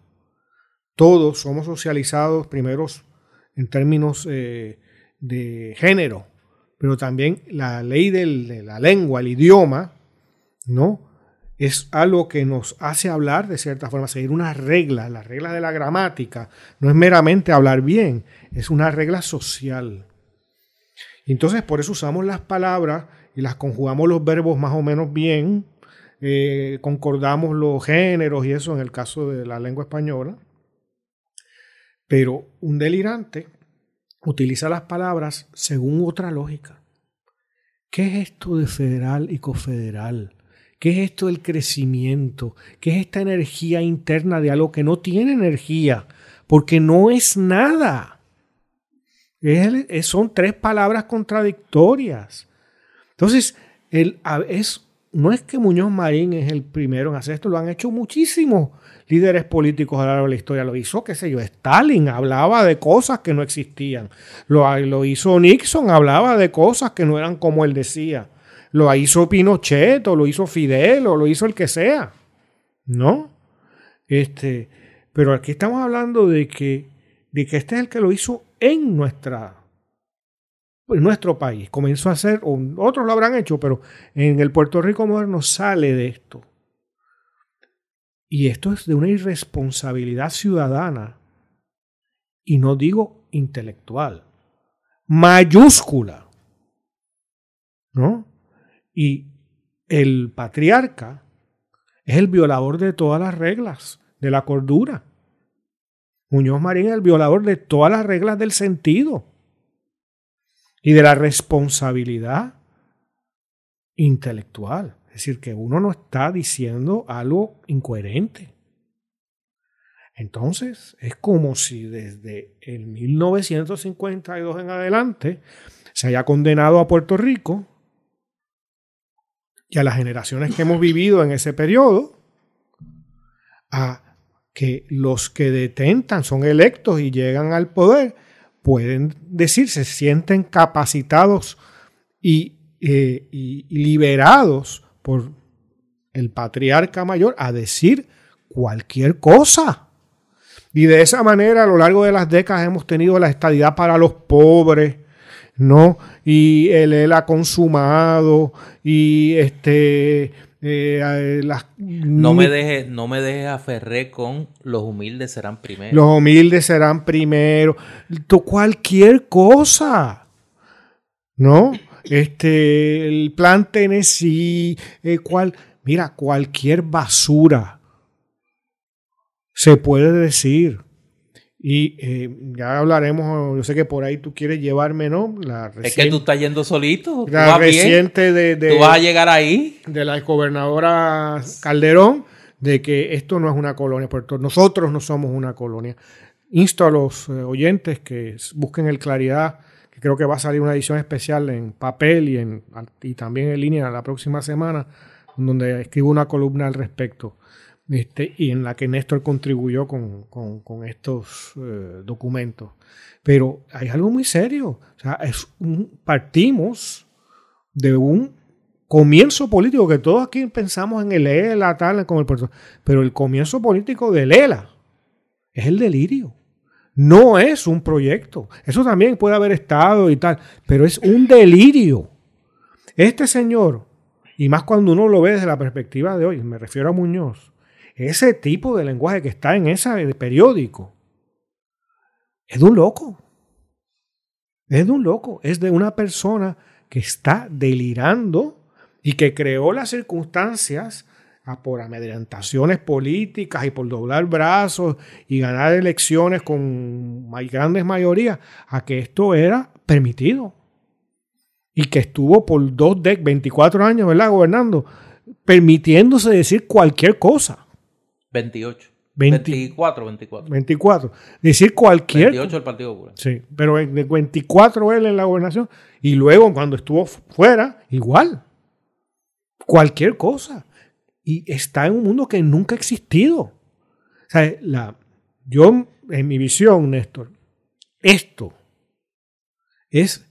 Todos somos socializados primero en términos eh, de género, pero también la ley de la lengua, el idioma, ¿no? Es algo que nos hace hablar de cierta forma, seguir una regla. La regla de la gramática no es meramente hablar bien, es una regla social. entonces por eso usamos las palabras y las conjugamos los verbos más o menos bien, eh, concordamos los géneros y eso en el caso de la lengua española. Pero un delirante utiliza las palabras según otra lógica. ¿Qué es esto de federal y cofederal? ¿Qué es esto del crecimiento? ¿Qué es esta energía interna de algo que no tiene energía? Porque no es nada. son tres palabras contradictorias. Entonces, es, no es que Muñoz Marín es el primero en hacer esto, lo han hecho muchísimos líderes políticos a lo largo de la historia. Lo hizo, qué sé yo, Stalin hablaba de cosas que no existían. Lo, lo hizo Nixon, hablaba de cosas que no eran como él decía lo hizo Pinochet o lo hizo Fidel o lo hizo el que sea. ¿No? Este, pero aquí estamos hablando de que, de que este es el que lo hizo en nuestra en nuestro país. Comenzó a hacer, otros lo habrán hecho, pero en el Puerto Rico moderno sale de esto. Y esto es de una irresponsabilidad ciudadana, y no digo intelectual, mayúscula. ¿No? Y el patriarca es el violador de todas las reglas de la cordura. Muñoz Marín es el violador de todas las reglas del sentido y de la responsabilidad intelectual. Es decir, que uno no está diciendo algo incoherente. Entonces, es como si desde el 1952 en adelante se haya condenado a Puerto Rico y a las generaciones que hemos vivido en ese periodo a que los que detentan son electos y llegan al poder pueden decir, se sienten capacitados y, eh, liberados por el patriarca mayor a decir cualquier cosa. Y de esa manera a lo largo de las décadas hemos tenido la estadidad para los pobres, ¿no? Y el él ha consumado y este eh, no me deje no me dejes aferré con los humildes serán primero. Los humildes serán primero. Cualquier cosa. ¿No? Este, el plan Tennessee, eh, cual, mira, cualquier basura se puede decir. Y eh, ya hablaremos, yo sé que por ahí tú quieres llevarme, ¿no? La es que tú estás yendo solito. La reciente de, ¿Tú vas a llegar ahí? De la gobernadora Calderón, de que esto no es una colonia. Puerto, nosotros no somos una colonia. Insto a los eh, oyentes que busquen el Claridad, que creo que va a salir una edición especial en papel y, en, y también en línea la próxima semana, donde escribo una columna al respecto este, y en la que Néstor contribuyó con, estos eh, documentos. Pero hay algo muy serio. O sea, es partimos de un comienzo político que todos aquí pensamos en el ELA, tal, como el pero el comienzo político del ELA es el delirio. No es un proyecto. Eso también puede haber estado y tal, pero es un delirio. Este señor, y más cuando uno lo ve desde la perspectiva de hoy, me refiero a Muñoz, ese tipo de lenguaje que está en ese periódico es de un loco. Es de un loco. Es de una persona que está delirando y que creó las circunstancias por amedrentaciones políticas y por doblar brazos y ganar elecciones con grandes mayorías a que esto era permitido. Y que estuvo por dos de 24 años, ¿verdad? Gobernando, permitiéndose decir cualquier cosa. 28. 24, 24. 24. Decir cualquier. 28 el Partido Popular. Sí, pero de 24 él en la gobernación. Y luego cuando estuvo fuera, igual. Cualquier cosa. Y está en un mundo que nunca ha existido. O sea, la, yo, en mi visión, Néstor, esto es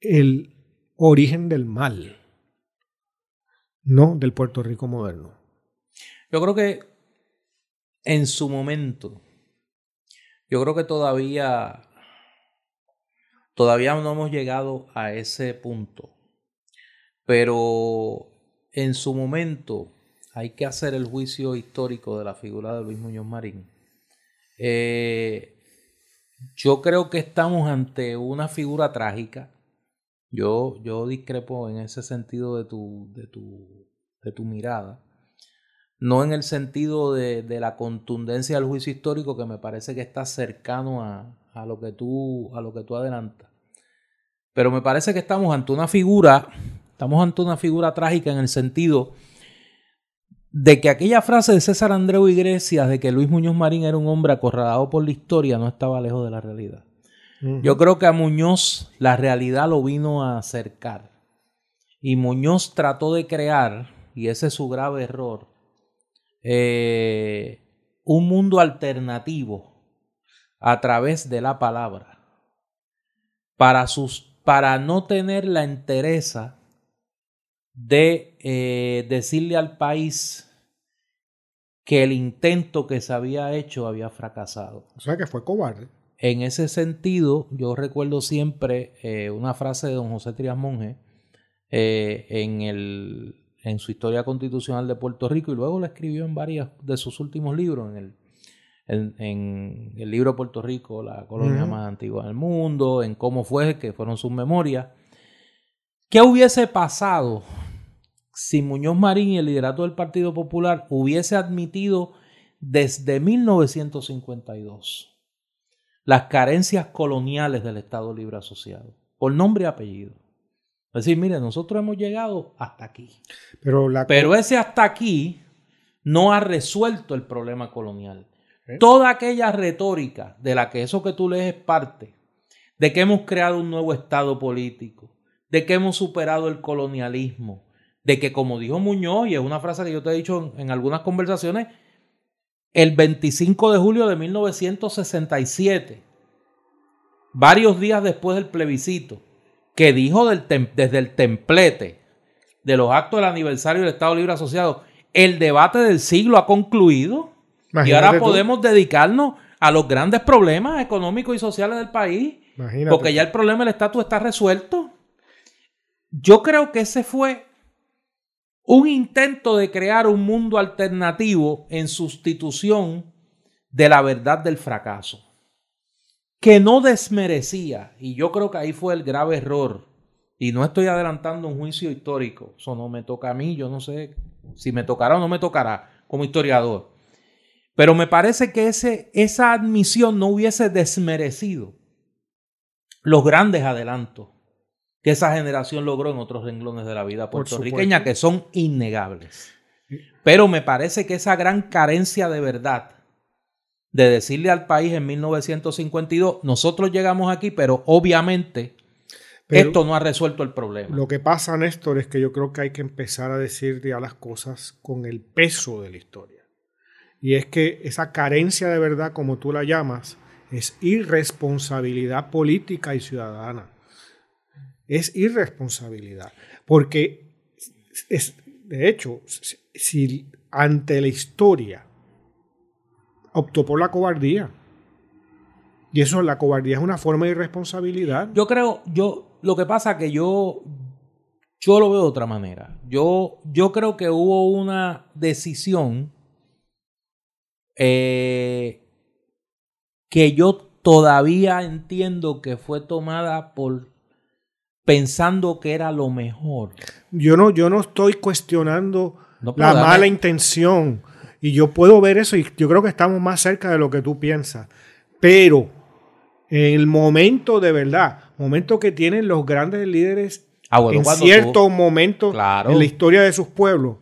el origen del mal, no del Puerto Rico moderno. Yo creo que en su momento, yo creo que todavía, todavía no hemos llegado a ese punto, pero en su momento hay que hacer el juicio histórico de la figura de Luis Muñoz Marín. Eh, yo creo que estamos ante una figura trágica. Yo, yo discrepo en ese sentido de tu, de tu, de tu mirada no en el sentido de, la contundencia del juicio histórico que me parece que está cercano a, lo que tú, a lo que tú adelantas. Pero me parece que estamos ante una figura, estamos ante una figura trágica en el sentido de que aquella frase de César Andreu Iglesias de que Luis Muñoz Marín era un hombre acorralado por la historia no estaba lejos de la realidad. Yo creo que a Muñoz la realidad lo vino a acercar. Y Muñoz trató de crear, y ese es su grave error, eh, un mundo alternativo a través de la palabra para, sus, para no tener la entereza de eh, decirle al país que el intento que se había hecho había fracasado. O sea que fue cobarde. En ese sentido, yo recuerdo siempre eh, una frase de don José Trias Monge en el en su historia constitucional de Puerto Rico y luego la escribió en varios de sus últimos libros, en el, en, el libro Puerto Rico, la colonia más antigua del mundo, en cómo fue, que fueron sus memorias. ¿Qué hubiese pasado si Muñoz Marín y el liderato del Partido Popular hubiese admitido desde 1952 las carencias coloniales del Estado Libre Asociado, por nombre y apellido? Es decir, mire, nosotros hemos llegado hasta aquí. Pero, Pero ese hasta aquí no ha resuelto el problema colonial. ¿Eh? Toda aquella retórica de la que eso que tú lees es parte, de que hemos creado un nuevo Estado político, de que hemos superado el colonialismo, de que como dijo Muñoz, y es una frase que yo te he dicho en, en algunas conversaciones, el 25 de julio de 1967, varios días después del plebiscito, que dijo desde el templete de los actos del aniversario del Estado Libre Asociado, el debate del siglo ha concluido. Y ahora podemos dedicarnos a los grandes problemas económicos y sociales del país, porque ya el problema del estatus está resuelto. Yo creo que ese fue un intento de crear un mundo alternativo en sustitución de la verdad del fracaso que no desmerecía, y yo creo que ahí fue el grave error, y no estoy adelantando un juicio histórico, eso no me toca a mí, yo no sé si me tocará o no me tocará como historiador, pero me parece que ese, esa admisión no hubiese desmerecido los grandes adelantos que esa generación logró en otros renglones de la vida puertorriqueña, que son innegables. Pero me parece que esa gran carencia de verdad de decirle al país en 1952, nosotros llegamos aquí, pero obviamente esto no ha resuelto el problema. Lo que pasa, Néstor, es que yo creo que hay que empezar a decir ya las cosas con el peso de la historia. Y es que esa carencia de verdad, como tú la llamas, es irresponsabilidad política y ciudadana. Es irresponsabilidad. Porque, es, de hecho, si ante la historia optó por la cobardía. Y eso, la cobardía es una forma de irresponsabilidad. Yo creo, yo, lo que pasa que yo, yo lo veo de otra manera. Yo, yo creo que hubo una decisión eh, que yo todavía entiendo que fue tomada por pensando que era lo mejor. Yo no, yo no estoy cuestionando la mala intención. Y yo puedo ver eso y yo creo que estamos más cerca de lo que tú piensas. Pero en el momento de verdad, momento que tienen los grandes líderes ah, en ciertos momentos en la historia de sus pueblos,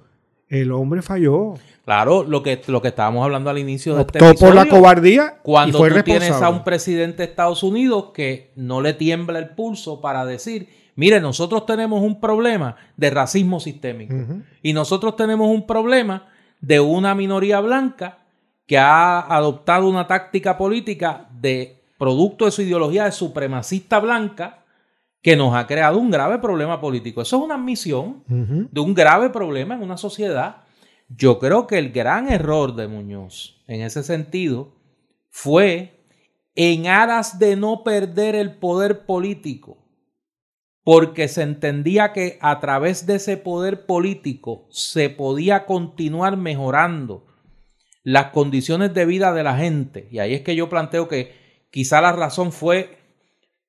el hombre falló. Claro, lo que, lo que estábamos hablando al inicio de este episodio, por la cobardía cuando tú tienes a un presidente de Estados Unidos que no le tiembla el pulso para decir, mire, nosotros tenemos un problema de racismo sistémico y nosotros tenemos un problema de una minoría blanca que ha adoptado una táctica política de producto de su ideología de supremacista blanca que nos ha creado un grave problema político. Eso es una admisión de un grave problema en una sociedad. Yo creo que el gran error de Muñoz en ese sentido fue en aras de no perder el poder político porque se entendía que a través de ese poder político se podía continuar mejorando las condiciones de vida de la gente. Y ahí es que yo planteo que quizá la razón fue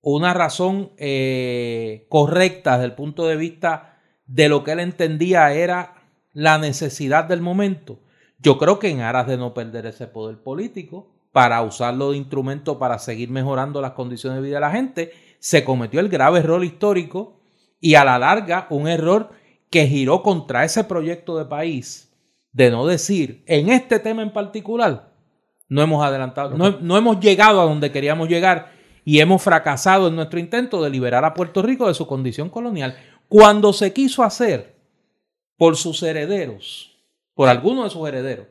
una razón eh, correcta desde el punto de vista de lo que él entendía era la necesidad del momento. Yo creo que en aras de no perder ese poder político, para usarlo de instrumento para seguir mejorando las condiciones de vida de la gente, se cometió el grave error histórico y a la larga un error que giró contra ese proyecto de país de no decir, en este tema en particular, no hemos adelantado, no, hemos llegado a donde queríamos llegar y hemos fracasado en nuestro intento de liberar a Puerto Rico de su condición colonial. Cuando se quiso hacer por sus herederos, por alguno de sus herederos,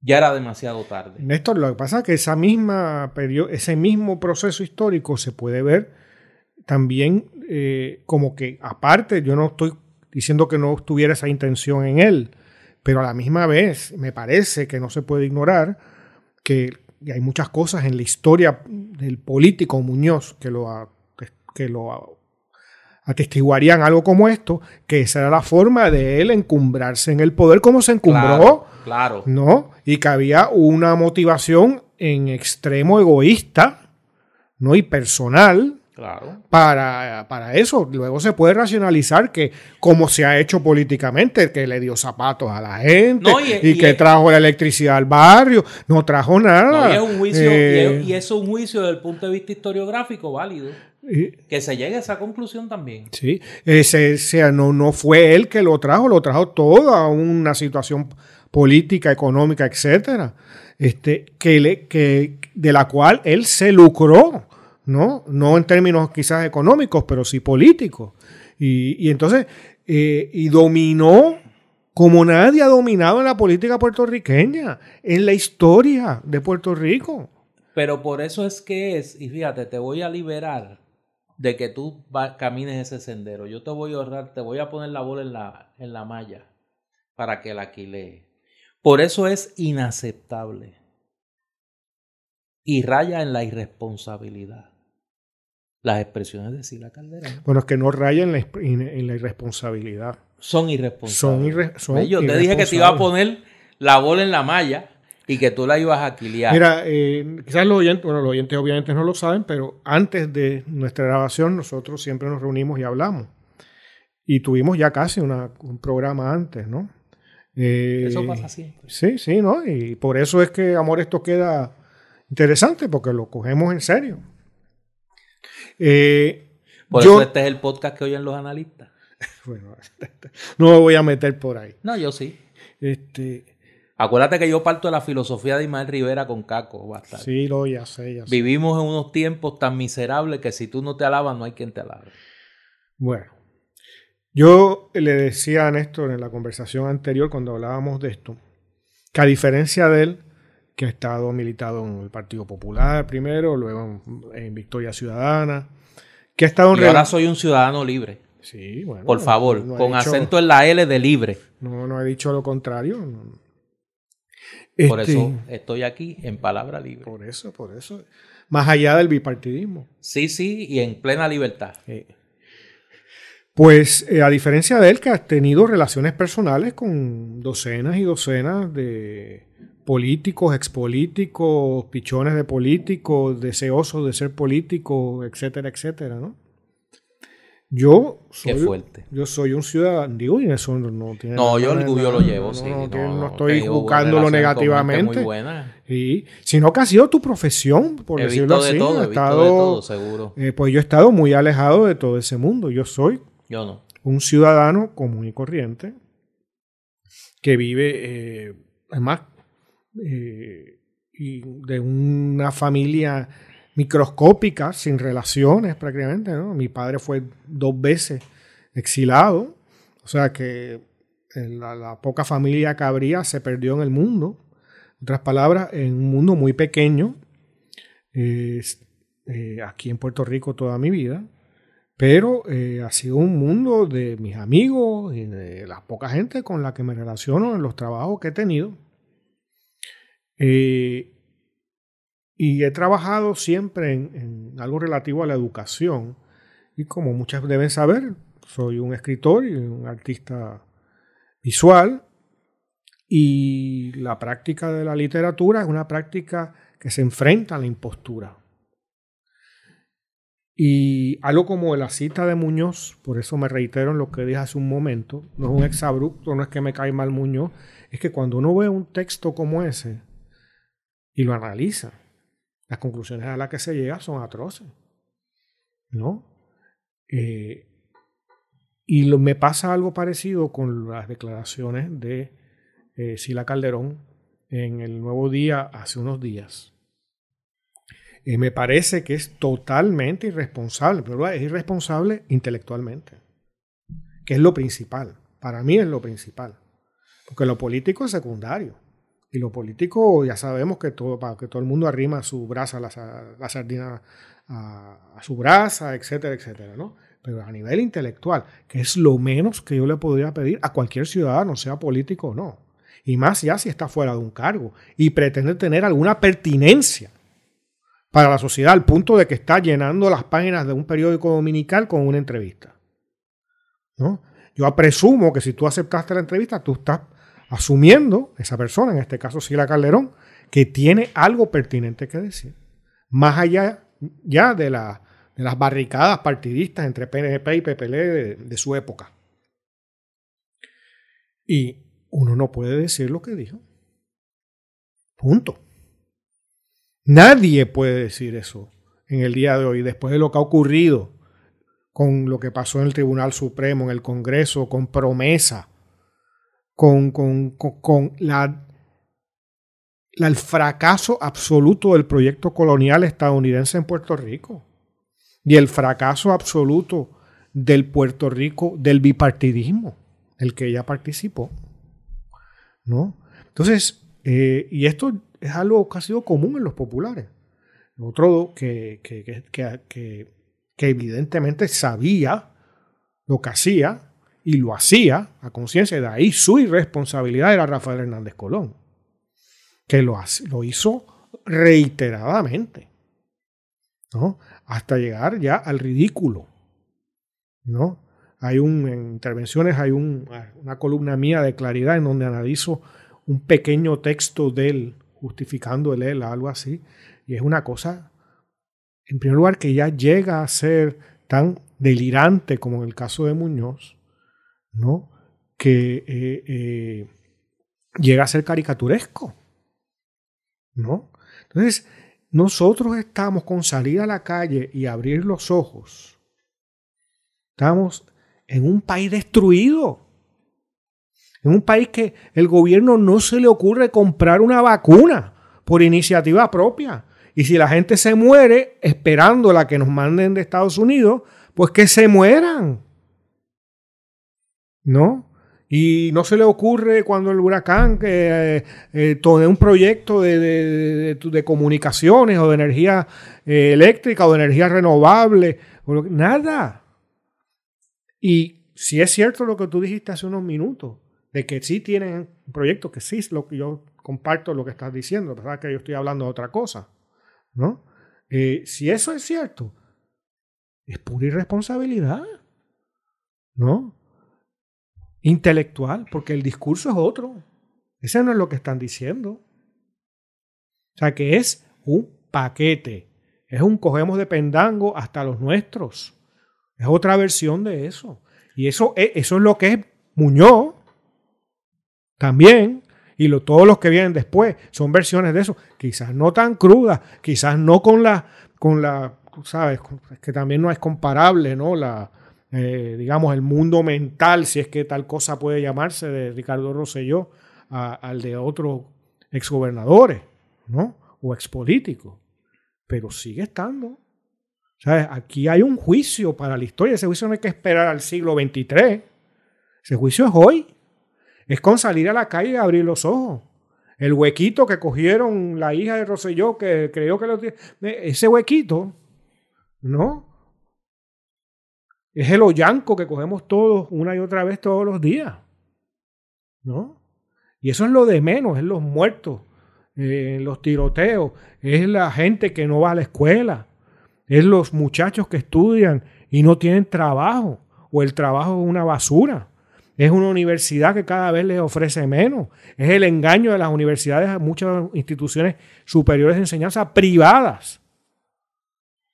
ya era demasiado tarde. Néstor, lo que pasa es que esa misma ese mismo proceso histórico se puede ver también eh, como que aparte, yo no estoy diciendo que no tuviera esa intención en él, pero a la misma vez me parece que no se puede ignorar que hay muchas cosas en la historia del político Muñoz que lo, que lo atestiguarían algo como esto, que esa era la forma de él encumbrarse en el poder como se encumbró, Claro, claro. ¿no? Y que había una motivación en extremo egoísta, ¿no? Y personal Claro. para, para eso. Luego se puede racionalizar que como se ha hecho políticamente, que le dio zapatos a la gente No, y- y, y- que trajo la electricidad al barrio, no trajo nada. No, y es un juicio, Eh, y eso es un juicio desde el punto de vista historiográfico válido. Que se llegue a esa conclusión también. Sí, ese, sea, no, no fue él que lo trajo, lo trajo toda una situación política, económica, etcétera, este, que le, que, de la cual él se lucró, ¿no? No en términos quizás económicos, pero sí políticos. Y, y entonces, eh, y dominó como nadie ha dominado en la política puertorriqueña, en la historia de Puerto Rico. Pero por eso es que es, y fíjate, te voy a liberar de que tú va- camines ese sendero. Yo te voy a ahorrar, te voy a poner la bola en la, en la malla para que la alquilee. Por eso es inaceptable. Y raya en la irresponsabilidad. Las expresiones de Sila Calderón Bueno, es que no raya en la, en la irresponsabilidad. son irresponsables. Son, irre-. Yo te dije que te iba a poner la bola en la malla y que tú la ibas a alquilar. Mira, eh, quizás los oyentes, bueno, los oyentes obviamente no lo saben, pero antes de nuestra grabación nosotros siempre nos reunimos y hablamos. Y tuvimos ya casi una- un programa antes, ¿no? Eh, Eso pasa siempre. Sí, sí, ¿no? Y por eso es que, amor, esto queda interesante, porque lo cogemos en serio. Eh, Por yo- eso este es el podcast que oyen los analistas. bueno, no me voy a meter por ahí. No, yo sí. Este, Acuérdate que yo parto de la filosofía de Ismael Rivera con Caco. bastante. sí, lo ya sé, ya sé. Vivimos en unos tiempos tan miserables que si tú no te alabas, no hay quien te alabe. Bueno, yo le decía a Néstor en la conversación anterior cuando hablábamos de esto, que a diferencia de él, que ha estado militado en el Partido Popular primero, luego en, en Victoria Ciudadana, que ha estado en... Y ahora soy un ciudadano libre. Sí, bueno, Por favor, no con dicho- acento en la L de libre. No, no he dicho lo contrario. no. Por Este, eso estoy aquí en palabra libre. por eso, por eso. Más allá del bipartidismo. Sí, sí, y en plena libertad. Pues eh, a diferencia de él, que ha tenido relaciones personales con docenas y docenas de políticos, expolíticos, pichones de políticos, deseosos de ser políticos, etcétera, etcétera, ¿no? Yo soy, Qué fuerte. yo soy un ciudadano, digo, y eso no, no tiene No, yo el lo llevo, no, sí. no, no no, estoy buscándolo negativamente. Muy buena. Sí, sino que ha sido tu profesión, por He decirlo visto de así. todo, he visto estado- de todo, seguro. eh, pues yo he estado muy alejado de todo ese mundo. Yo soy Yo no. un ciudadano común y corriente que vive, eh, además, eh, y de una familia microscópica, sin relaciones prácticamente. ¿no? Mi padre fue dos veces exilado, o sea que eh, la, poca familia que habría se perdió en el mundo. En otras palabras, en un mundo muy pequeño, eh, aquí en Puerto Rico toda mi vida, pero eh, ha sido un mundo de mis amigos y de la poca gente con la que me relaciono en los trabajos que he tenido. Eh, y he trabajado siempre en, algo relativo a la educación. Y como muchas deben saber, soy un escritor y un artista visual. Y la práctica de la literatura es una práctica que se enfrenta a la impostura. Y algo como la cita de Muñoz, por eso me reitero en lo que dije hace un momento, no es un exabrupto, no es que me cae mal Muñoz, es que cuando uno ve un texto como ese y lo analiza, las conclusiones a las que se llega son atroces. ¿No? Eh, y me pasa algo parecido con las declaraciones de eh, Sila Calderón en el Nuevo Día hace unos días. Eh, me parece que es totalmente irresponsable, pero es irresponsable intelectualmente, que es lo principal. Para mí es lo principal, porque lo político es secundario. Y lo político ya sabemos que todo, para que todo el mundo arrima su brasa, la, la sardina a, a su brasa, etcétera, etcétera, ¿no? Pero a nivel intelectual, que es lo menos que yo le podría pedir a cualquier ciudadano, sea político o no. Y más ya si está fuera de un cargo y pretende tener alguna pertinencia para la sociedad al punto de que está llenando las páginas de un periódico dominical con una entrevista. ¿no? Yo presumo que si tú aceptaste la entrevista, tú estás asumiendo, esa persona, en este caso Sila Calderón, que tiene algo pertinente que decir. Más allá ya de, la, de las barricadas partidistas entre PNP y PPL de, de su época. Y uno no puede decir lo que dijo. Punto. Nadie puede decir eso en el día de hoy, después de lo que ha ocurrido con lo que pasó en el Tribunal Supremo, en el Congreso, con promesa, con, con, con, la, la, el fracaso absoluto del proyecto colonial estadounidense en Puerto Rico y el fracaso absoluto del Puerto Rico, del bipartidismo, el que ella participó. ¿no? Entonces, eh, y esto es algo que ha sido común en los populares. Otro que, que, que, que evidentemente sabía lo que hacía y lo hacía a conciencia, de ahí su irresponsabilidad era Rafael Hernández Colón, que lo, lo hizo reiteradamente, ¿no? hasta llegar ya al ridículo. ¿no? Hay un, en intervenciones, hay un, una columna mía de claridad en donde analizo un pequeño texto de él, justificando el él, algo así, y es una cosa en primer lugar, que ya llega a ser tan delirante como en el caso de Muñoz, ¿no? que eh, eh, llega a ser caricaturesco. ¿no? Entonces, nosotros estamos con salir a la calle y abrir los ojos. Estamos en un país destruido. En un país que el gobierno no se le ocurre comprar una vacuna por iniciativa propia. Y si la gente se muere esperando la que nos manden de Estados Unidos, pues que se mueran. ¿No? Y no se le ocurre cuando el huracán, que eh, eh, todo un proyecto de, comunicaciones o de energía eh, eléctrica o de energía renovable, o nada. Y si es cierto lo que tú dijiste hace unos minutos, de que sí tienen un proyecto, que sí lo que yo comparto lo que estás diciendo, verdad que yo estoy hablando de otra cosa. ¿no? Eh, si eso es cierto, es pura irresponsabilidad, ¿no? Intelectual, porque el discurso es otro. Ese no es lo que están diciendo. O sea, que es un paquete. Es un cogemos de pendango hasta los nuestros. Es otra versión de eso. Y eso, eso es lo que es Muñoz. También y todos los que vienen después son versiones de eso, quizás no tan crudas, quizás no con la, con la, sabes, que también no es comparable, ¿no? La, eh, digamos, el mundo mental, si es que tal cosa puede llamarse, de Ricardo Rosselló al de otros exgobernadores, ¿no? O expolíticos, pero sigue estando. ¿Sabes? Aquí hay un juicio para la historia, ese juicio no hay que esperar al siglo XXIII, ese juicio es hoy es con salir a la calle y abrir los ojos. El huequito que cogieron la hija de Roselló, que creyó que lo. Ese huequito, ¿no? Es el hoyanco que cogemos todos una y otra vez todos los días. ¿No? Y eso es lo de menos, es los muertos, eh, los tiroteos, es la gente que no va a la escuela, es los muchachos que estudian y no tienen trabajo, o el trabajo es una basura. Es una universidad que cada vez les ofrece menos. Es el engaño de las universidades a muchas instituciones superiores de enseñanza privadas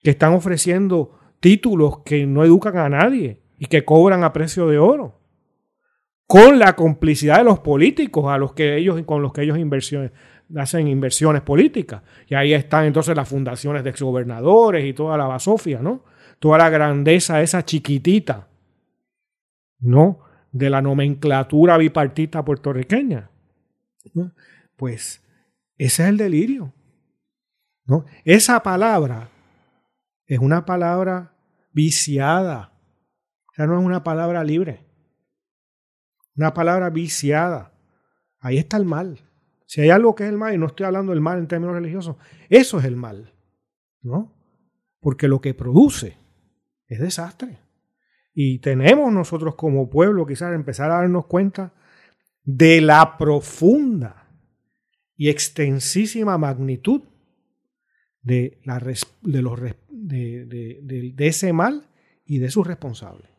que están ofreciendo títulos que no educan a nadie y que cobran a precio de oro. Con la complicidad de los políticos a los que ellos, con los que ellos hacen inversiones políticas. Y ahí están entonces las fundaciones de exgobernadores y toda la basofia, ¿no? Toda la grandeza esa chiquitita, ¿no? de la nomenclatura bipartita puertorriqueña. Pues ese es el delirio. ¿no? Esa palabra es una palabra viciada. O sea, no es una palabra libre. Una palabra viciada. Ahí está el mal. Si hay algo que es el mal, y no estoy hablando del mal en términos religiosos, eso es el mal. ¿No? Porque lo que produce es desastre. Y tenemos nosotros como pueblo quizás empezar a darnos cuenta de la profunda y extensísima magnitud de, la, de, de, ese mal y de sus responsables.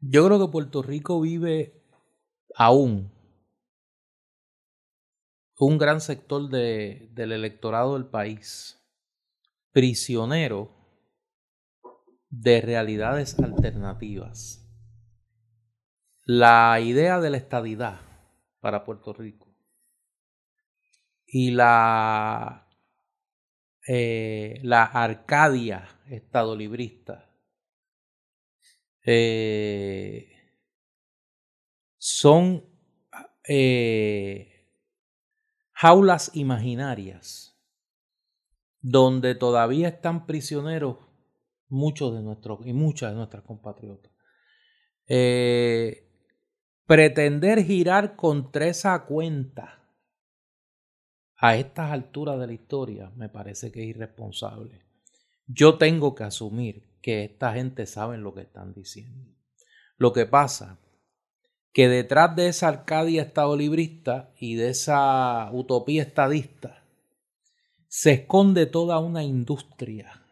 Yo creo que Puerto Rico vive aún un gran sector de, del electorado del país prisionero de realidades alternativas. La idea de la estadidad para Puerto Rico y la, eh, la Arcadia estadolibrista eh, son eh, jaulas imaginarias donde todavía están prisioneros muchos de nuestros y muchas de nuestras compatriotas. pretender girar contra esa cuenta a estas alturas de la historia me parece que es irresponsable. Yo tengo que asumir que esta gente sabe lo que están diciendo. Lo que pasa que detrás de esa Arcadia estadolibrista y de esa utopía estadista se esconde toda una industria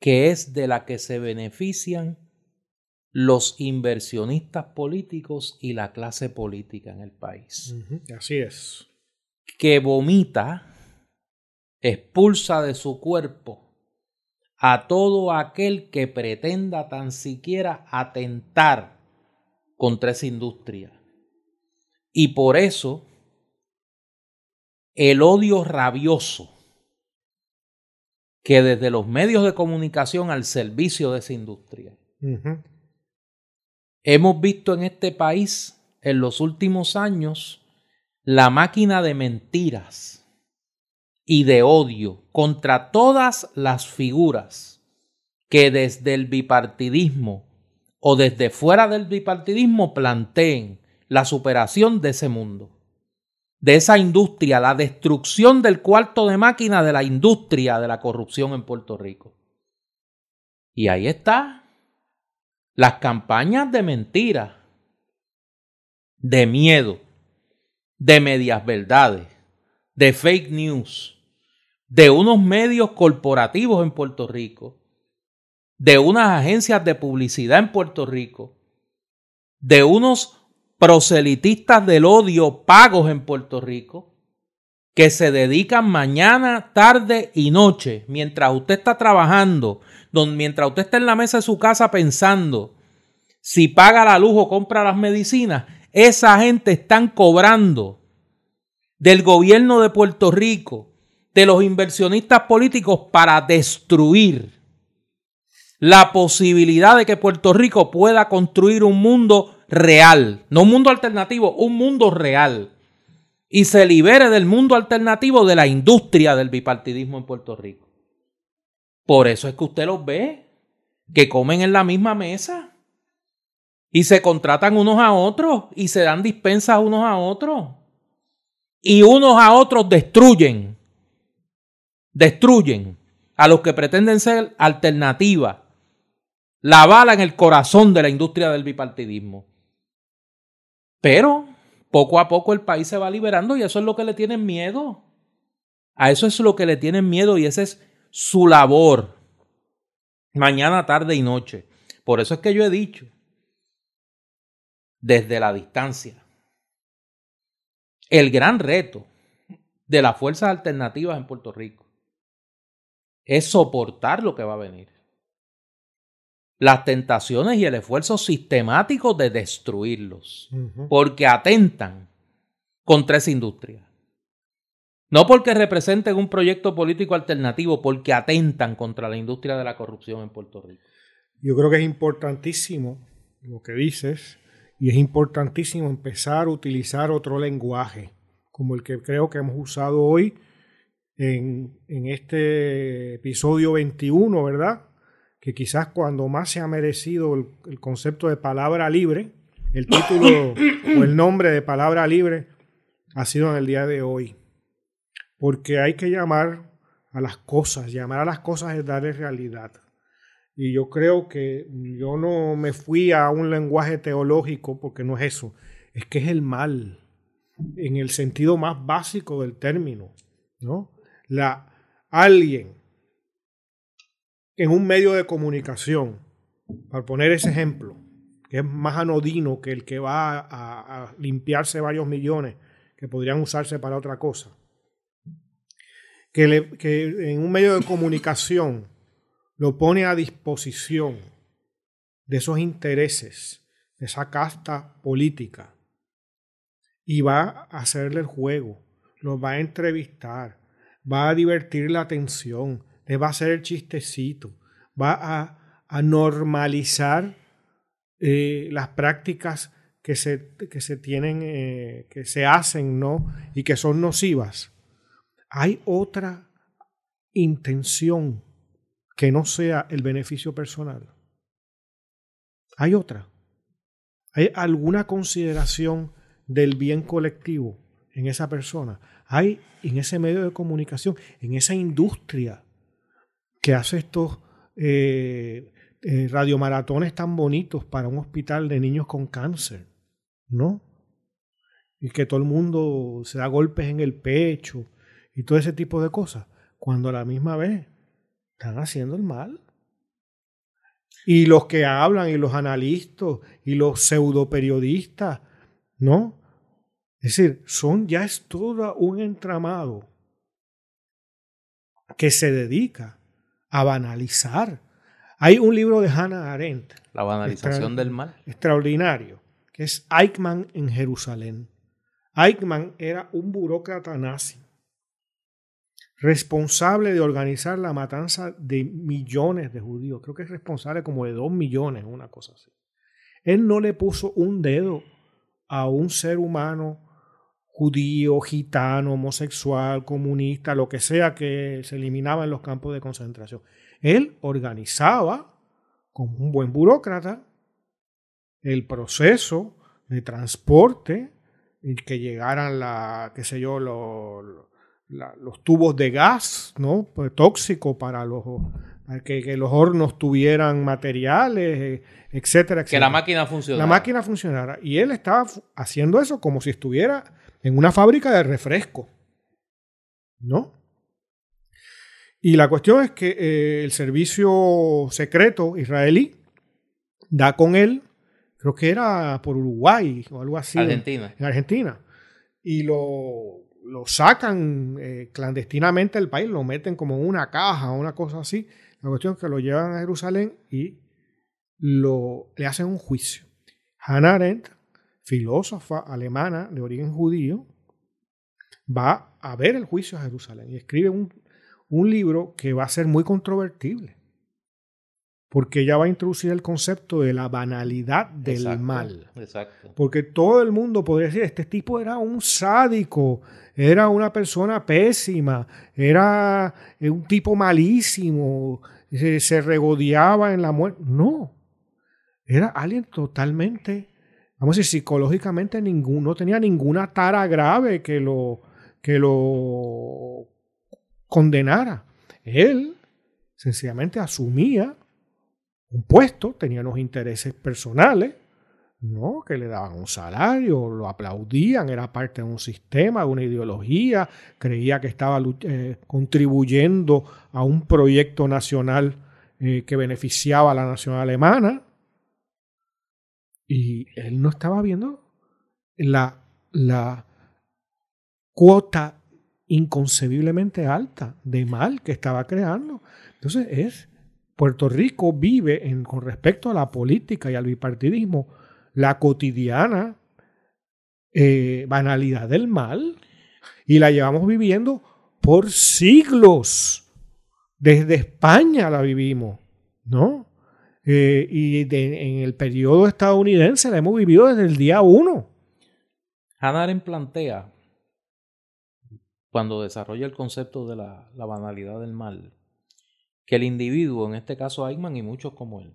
que es de la que se benefician los inversionistas políticos y la clase política en el país. Así es. Que vomita, expulsa de su cuerpo a todo aquel que pretenda tan siquiera atentar contra esa industria. Y por eso el odio rabioso que desde los medios de comunicación al servicio de esa industria Hemos visto en este país en los últimos años la máquina de mentiras y de odio contra todas las figuras que desde el bipartidismo o desde fuera del bipartidismo planteen la superación de ese mundo, de esa industria, la destrucción del cuarto de máquina de la industria de la corrupción en Puerto Rico. Y ahí está las campañas de mentira, de miedo, de medias verdades, de fake news, de unos medios corporativos en Puerto Rico, de unas agencias de publicidad en Puerto Rico, de unos proselitistas del odio pagos en Puerto Rico, que se dedican mañana, tarde y noche, mientras usted está trabajando, mientras usted está en la mesa de su casa pensando si paga la luz o compra las medicinas, esa gente están cobrando del gobierno de Puerto Rico, de los inversionistas políticos para destruir la posibilidad de que Puerto Rico pueda construir un mundo real, no un mundo alternativo, un mundo real, y se libere del mundo alternativo de la industria del bipartidismo en Puerto Rico. Por eso es que usted los ve, que comen en la misma mesa y se contratan unos a otros y se dan dispensas unos a otros. Y unos a otros destruyen, destruyen a los que pretenden ser alternativa. La bala en el corazón de la industria del bipartidismo. Pero poco a poco el país se va liberando y eso es lo que le tienen miedo. A eso es lo que le tienen miedo y esa es su labor. Mañana, tarde y noche. Por eso es que yo he dicho desde la distancia. El gran reto de las fuerzas alternativas en Puerto Rico es soportar lo que va a venir. Las tentaciones y el esfuerzo sistemático de destruirlos, porque atentan contra esa industria. No porque representen un proyecto político alternativo, porque atentan contra la industria de la corrupción en Puerto Rico. Yo creo que es importantísimo lo que dices, y es importantísimo empezar a utilizar otro lenguaje, como el que creo que hemos usado hoy en, este episodio 21, ¿verdad? Que quizás cuando más se ha merecido el, concepto de palabra libre, el título o el nombre de palabra libre ha sido en el día de hoy. Porque hay que llamar a las cosas, llamar a las cosas es darle realidad. Y yo creo que yo no me fui a un lenguaje teológico porque no es eso, es que es el mal, en el sentido más básico del término, ¿no? La alguien en un medio de comunicación para poner ese ejemplo, que es más anodino que el que va a, limpiarse varios millones que podrían usarse para otra cosa, que, en un medio de comunicación lo pone a disposición de esos intereses, de esa casta política, y va a hacerle el juego, los va a entrevistar, va a divertir la atención, le va a hacer el chistecito, va a, normalizar eh, las prácticas que se, que se tienen, eh, que se hacen, ¿no? Y que son nocivas. Hay otra intención que no sea el beneficio personal. Hay otra. Hay alguna consideración del bien colectivo en esa persona. Hay en ese medio de comunicación, en esa industria que hace estos eh, eh, radiomaratones tan bonitos para un hospital de niños con cáncer, ¿no? Y que todo el mundo se da golpes en el pecho y todo ese tipo de cosas, cuando a la misma vez están haciendo el mal. Y los que hablan, y los analistas, y los pseudo periodistas, ¿no? Es decir, son ya es todo un entramado que se dedica a banalizar. Hay un libro de Hannah Arendt. La banalización del mal. Extraordinario, que es Eichmann en Jerusalén. Eichmann era un burócrata nazi, responsable de organizar la matanza de millones de judíos. Creo que es responsable como de dos millones, una cosa así. Él no le puso un dedo a un ser humano judío, gitano, homosexual, comunista, lo que sea que se eliminaba en los campos de concentración. Él organizaba, como un buen burócrata, el proceso de transporte y que llegaran la, qué sé yo, los tubos de gas, ¿no? Pues, tóxico para los que, que, los hornos tuvieran materiales, etcétera, etcétera. Que la máquina funcionara. La máquina funcionara. Y él estaba haciendo eso como si estuviera en una fábrica de refresco. ¿No? Y la cuestión es que eh, el servicio secreto israelí da con él, creo que era por Uruguay o algo así. Argentina. En, Argentina. Y lo, lo sacan eh, clandestinamente del país, lo meten como en una caja o una cosa así. La cuestión es que lo llevan a Jerusalén y lo, le hacen un juicio. Hannah Arendt filósofa alemana de origen judío, va a ver el juicio a Jerusalén y escribe un, libro que va a ser muy controvertible, porque ella va a introducir el concepto de la banalidad del mal. Exacto. Porque todo el mundo podría decir, este tipo era un sádico, era una persona pésima, era un tipo malísimo, se, se regodeaba en la muerte. No, era alguien totalmente vamos a decir, psicológicamente ninguno, no tenía ninguna tara grave que lo, que lo condenara. Él sencillamente asumía un puesto, tenía unos intereses personales, ¿no? que le daban un salario, lo aplaudían, era parte de un sistema, de una ideología, creía que estaba eh, contribuyendo a un proyecto nacional eh, que beneficiaba a la nación alemana. Y él no estaba viendo la, la cuota inconcebiblemente alta de mal que estaba creando. Entonces es, Puerto Rico vive en, con respecto a la política y al bipartidismo la cotidiana eh, banalidad del mal y la llevamos viviendo por siglos. Desde España la vivimos, ¿no? Eh, y en el periodo estadounidense la hemos vivido desde el día uno. Hannah plantea, cuando desarrolla el concepto de la, banalidad del mal, que el individuo, en este caso Eichmann y muchos como él,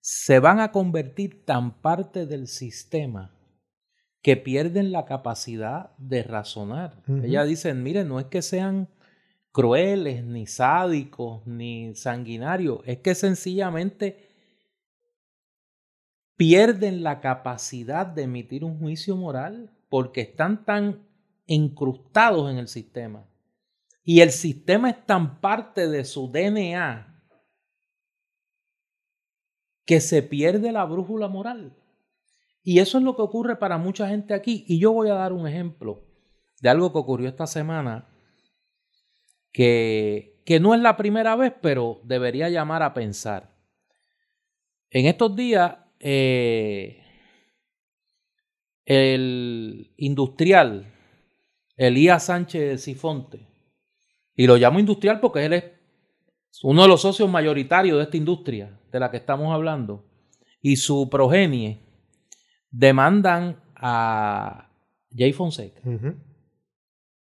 se van a convertir tan parte del sistema que pierden la capacidad de razonar. Ella dice, miren, no es que sean crueles, ni sádicos, ni sanguinarios. Es que sencillamente pierden la capacidad de emitir un juicio moral porque están tan incrustados en el sistema. Y el sistema es tan parte de su DNA que se pierde la brújula moral. Y eso es lo que ocurre para mucha gente aquí. Y yo voy a dar un ejemplo de algo que ocurrió esta semana que, que no es la primera vez, pero debería llamar a pensar. En estos días, eh, el industrial Elías Sánchez Sifonte, y lo llamo industrial porque él es uno de los socios mayoritarios de esta industria de la que estamos hablando, y su progenie demandan a Jay Fonseca.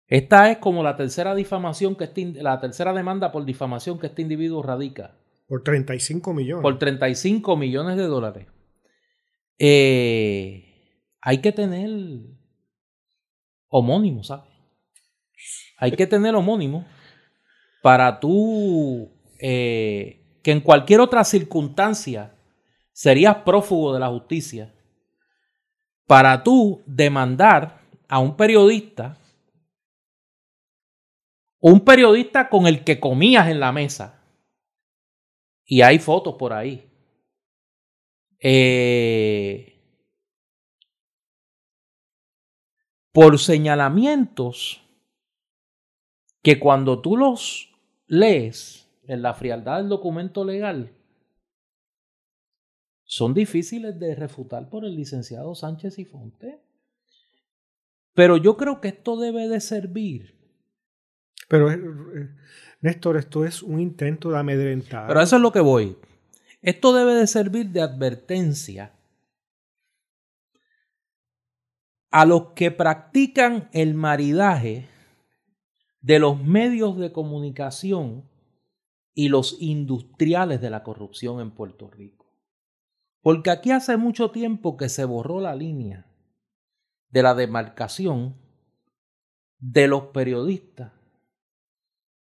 Esta es como la tercera difamación que este, la tercera demanda por difamación que este individuo radica. Por 35 millones. Por 35 millones de dólares. Eh, hay que tener homónimo, ¿sabes? Hay que tener homónimo para tú, eh, que en cualquier otra circunstancia serías prófugo de la justicia, para tú demandar a un periodista, un periodista con el que comías en la mesa, y hay fotos por ahí, eh, por señalamientos que cuando tú los lees en la frialdad del documento legal, son difíciles de refutar por el licenciado Sánchez y Fonte. Pero yo creo que esto debe de servir. Pero, eh, Néstor, esto es un intento de amedrentar. Pero eso es lo que voy. Esto debe de servir de advertencia a los que practican el maridaje de los medios de comunicación y los industriales de la corrupción en Puerto Rico. Porque aquí hace mucho tiempo que se borró la línea de la demarcación de los periodistas,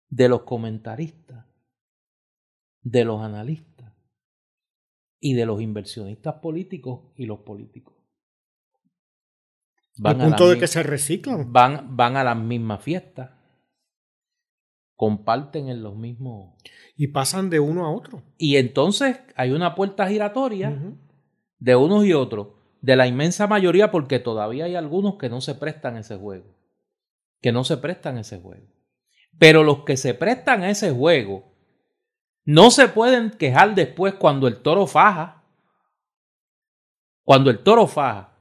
de los comentaristas, de los analistas y de los inversionistas políticos y los políticos. Van Al punto de que se reciclan. Van, van a las mismas fiestas. Comparten en los mismos. Y pasan de uno a otro. Y entonces hay una puerta giratoria de unos y otros. De la inmensa mayoría, porque todavía hay algunos que no se prestan ese juego. Que no se prestan ese juego. Pero los que se prestan a ese juego no se pueden quejar después cuando el toro faja. Cuando el toro faja.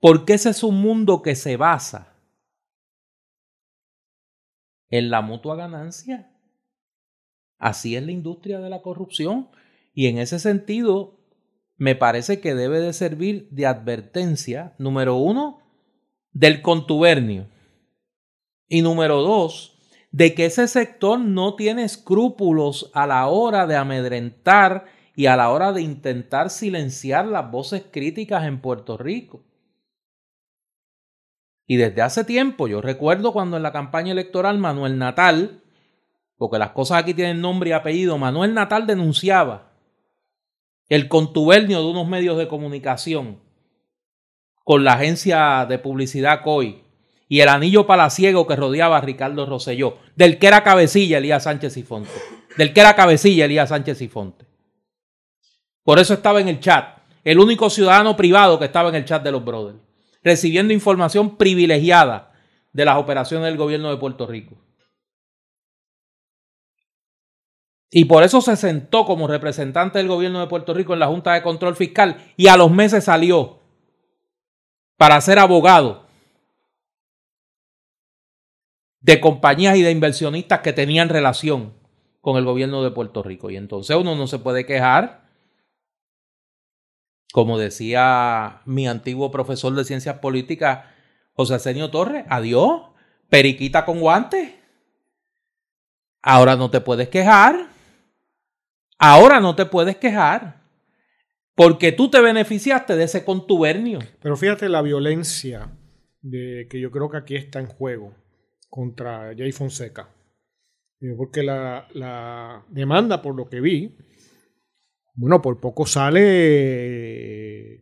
Porque ese es un mundo que se basa en la mutua ganancia. Así es la industria de la corrupción. Y en ese sentido, me parece que debe de servir de advertencia, número uno, del contubernio. Y número dos, de que ese sector no tiene escrúpulos a la hora de amedrentar y a la hora de intentar silenciar las voces críticas en Puerto Rico. Y desde hace tiempo, yo recuerdo cuando en la campaña electoral Manuel Natal, porque las cosas aquí tienen nombre y apellido, Manuel Natal denunciaba el contubernio de unos medios de comunicación con la agencia de publicidad COI y el anillo palaciego que rodeaba a Ricardo Rosselló, del que era cabecilla Elías Sánchez y Fonte, del que era cabecilla Elías Sánchez y Fonte. Por eso estaba en el chat, el único ciudadano privado que estaba en el chat de los brothers recibiendo información privilegiada de las operaciones del gobierno de Puerto Rico. Y por eso se sentó como representante del gobierno de Puerto Rico en la Junta de Control Fiscal y a los meses salió para ser abogado de compañías y de inversionistas que tenían relación con el gobierno de Puerto Rico. Y entonces uno no se puede quejar como decía mi antiguo profesor de ciencias políticas, José Arsenio Torres, adiós, periquita con guantes. Ahora no te puedes quejar. Ahora no te puedes quejar. Porque tú te beneficiaste de ese contubernio. Pero fíjate la violencia de, que yo creo que aquí está en juego contra Jay Fonseca. Porque la, la demanda, por lo que vi, bueno, por poco sale,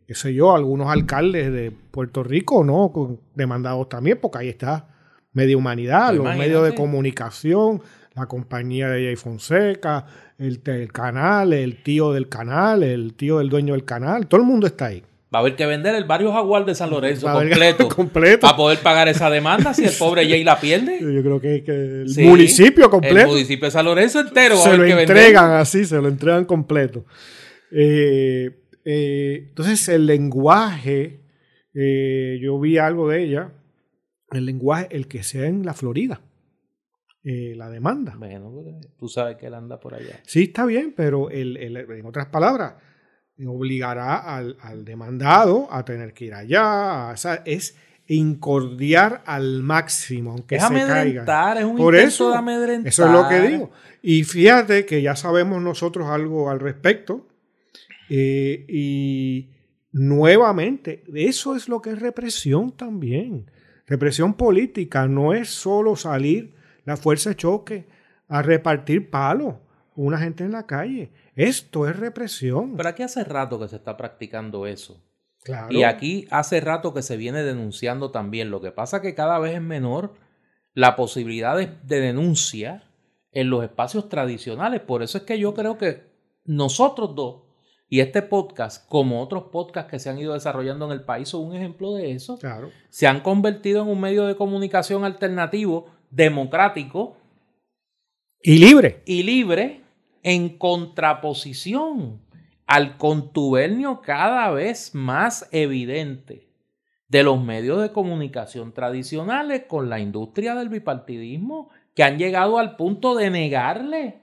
qué sé yo, algunos alcaldes de Puerto Rico, ¿no? Demandados también, porque ahí está media humanidad, los medios de comunicación, la compañía de Jay Fonseca, el, el canal, el tío del canal, el tío del dueño del canal, todo el mundo está ahí. Va a haber que vender el barrio Jaguar de San Lorenzo Va a haber- completo, completo. para poder pagar esa demanda si el pobre Jay la pierde. Yo creo que, que el Sí, municipio El completo municipio de San Lorenzo entero va a se haber lo que vender. entregan así, se lo entregan completo. Eh, eh, entonces el lenguaje, eh, yo vi algo de ella, el lenguaje, el que sea en la Florida, eh, la demanda. Bueno, pues, tú sabes que él anda por allá. Sí, está bien, pero el- el- en otras palabras, obligará al, al demandado a tener que ir allá. O sea, es incordiar al máximo, aunque es se caiga. es un Por intento eso, de amedrentar. Eso es lo que digo. Y fíjate que ya sabemos nosotros algo al respecto. eh, y nuevamente, eso es lo que es represión también. Represión política no es solo salir la fuerza de choque a repartir palos una gente en la calle. Esto es represión. Pero aquí hace rato que se está practicando eso. Claro. Y aquí hace rato que se viene denunciando también. Lo que pasa es que cada vez es menor la posibilidad de, de denuncia en los espacios tradicionales. Por eso es que yo creo que nosotros dos y este podcast, como otros podcasts que se han ido desarrollando en el país, son un ejemplo de eso. Claro. Se han convertido en un medio de comunicación alternativo, democrático Y libre. y libre en contraposición al contubernio cada vez más evidente de los medios de comunicación tradicionales con la industria del bipartidismo que han llegado al punto de negarle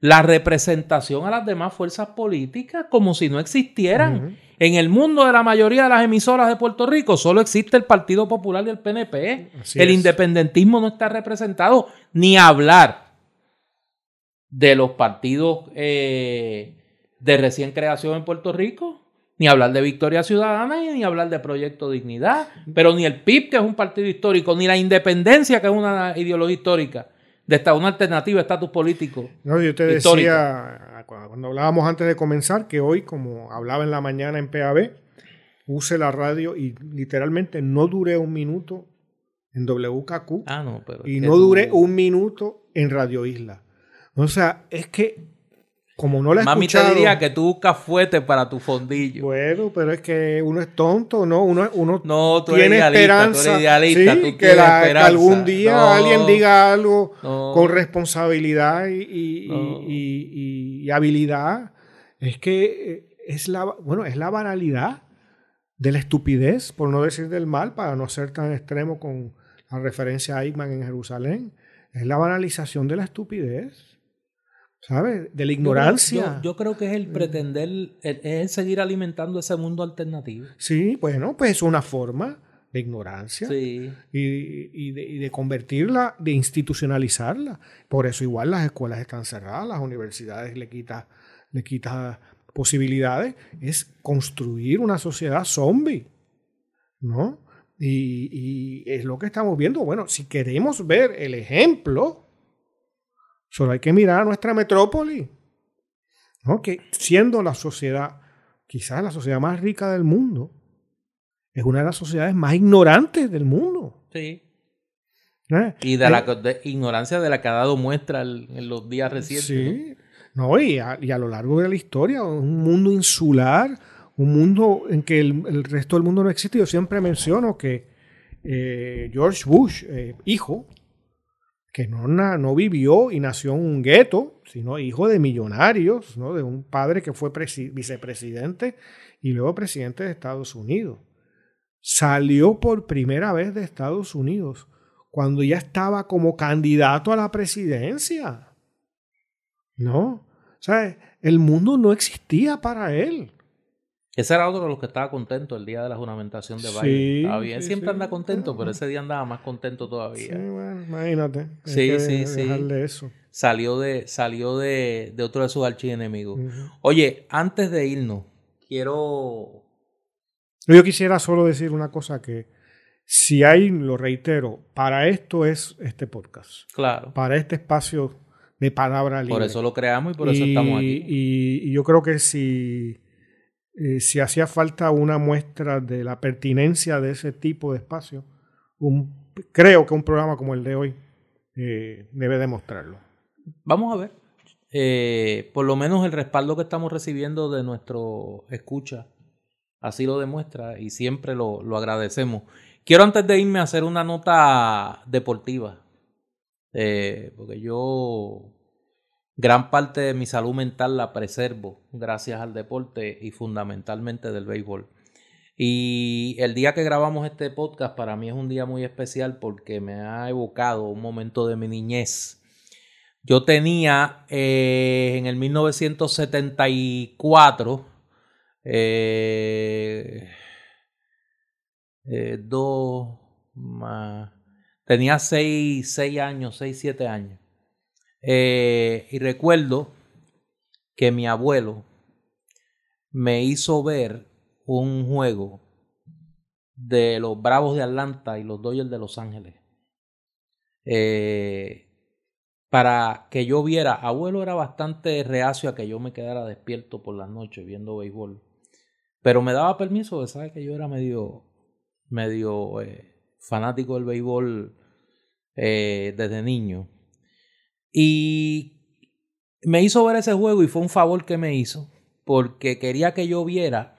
la representación a las demás fuerzas políticas como si no existieran. En el mundo de la mayoría de las emisoras de Puerto Rico solo existe el Partido Popular y el PNP. Así el es. independentismo no está representado, ni hablar de los partidos eh, de recién creación en Puerto Rico, ni hablar de Victoria Ciudadana, ni hablar de Proyecto Dignidad, pero ni el PIB, que es un partido histórico, ni la independencia, que es una ideología histórica, de esta, una alternativa de estatus político. No, yo te decía cu- cuando hablábamos antes de comenzar que hoy, como hablaba en la mañana en PAB, puse la radio y literalmente no duré un minuto en WKQ Ah, no, pero. y no duré un minuto en Radio Isla. O sea, es que como no la he Mami te escuchado, diría que tú buscas fuerte para tu fondillo. bueno, pero es que uno es tonto, ¿no? Uno, uno No, tú tiene eres tú esperanza, eres idealista, sí, tú que, la- que algún día No, alguien diga algo no. con responsabilidad y, y- No. y- y- y habilidad. Es que eh, es la, bueno, es la banalidad de la estupidez, por no decir del mal, para no ser tan extremo con la referencia a Eichmann en Jerusalén. Es la banalización de la estupidez, ¿sabes? De la Yo ignorancia. Yo, yo creo que es el pretender, es el seguir alimentando ese mundo alternativo. Sí, bueno, pues es una forma de ignorancia. Sí. y, y de, y de convertirla, de institucionalizarla. Por eso igual las escuelas están cerradas, las universidades le quita, le quita posibilidades. Es construir una sociedad zombie, ¿no? Y, y es lo que estamos viendo. Bueno, si queremos ver el ejemplo, solo hay que mirar a nuestra metrópoli, ¿no? Que siendo la sociedad, quizás la sociedad más rica del mundo, es una de las sociedades más ignorantes del mundo. Sí. ¿eh? Y de Eh, la de ignorancia de la que ha dado muestra el- en los días recientes. ¿no? Sí. No, y a, y a lo largo de la historia, un mundo insular, un mundo en que el, el resto del mundo no existe. Yo siempre menciono que eh, George Bush, eh, hijo, que no, no vivió y nació en un gueto, sino hijo de millonarios, ¿no? de un padre que fue presi- vicepresidente y luego presidente de Estados Unidos. Salió por primera vez de Estados Unidos cuando ya estaba como candidato a la presidencia. No. O sea, el mundo no existía para él. Ese era otro de los que estaba contento el día de la juramentación de Sí, Biden. Estaba bien. sí, Siempre sí. anda contento, pero ese día andaba más contento Sí, todavía. bueno, imagínate. Sí, que sí, sí. eso. Salió de, salió de, de otro de sus archienemigos. Ujú. Oye, antes de irnos, quiero. Yo quisiera solo decir una cosa que si hay, lo reitero, para esto es este podcast, Claro. para este espacio de palabra libre. Por eso lo creamos y por eso estamos aquí. Y, y yo creo que si, eh, si hacía falta una muestra de la pertinencia de ese tipo de espacio, creo que un programa como el de hoy eh, debe demostrarlo. vamos a ver. Eh, por lo menos el respaldo que estamos recibiendo de nuestro escucha así lo demuestra y siempre lo, lo agradecemos. Quiero antes de irme hacer una nota deportiva, porque yo gran parte de mi salud mental la preservo gracias al deporte y fundamentalmente del béisbol. Y el día que grabamos este podcast para mí es un día muy especial porque me ha evocado un momento de mi niñez. Yo tenía eh, en el 1974 eh, eh, dos más. Tenía seis, seis años, seis, siete años. Eh, y recuerdo que mi abuelo me hizo ver un juego de los Bravos de Atlanta y los Dodgers de Los Ángeles. Eh, para que yo viera, abuelo era bastante reacio a que yo me quedara despierto por las noches viendo béisbol. Pero me daba permiso de saber que yo era medio, medio eh, fanático del béisbol eh, desde niño. Y me hizo ver ese juego y fue un favor que me hizo porque quería que yo viera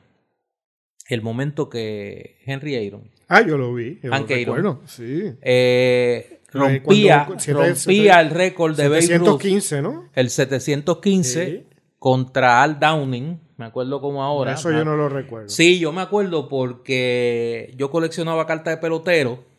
el momento que Henry Aaron. Ah, yo lo vi. Hank Aaron. Sí. Eh, rompía, rompía el récord de béisbol. 715, ¿no? El 715 contra Al Downing. Me acuerdo como ahora. Eso yo no lo recuerdo. Sí, yo me acuerdo porque yo coleccionaba cartas de pelotero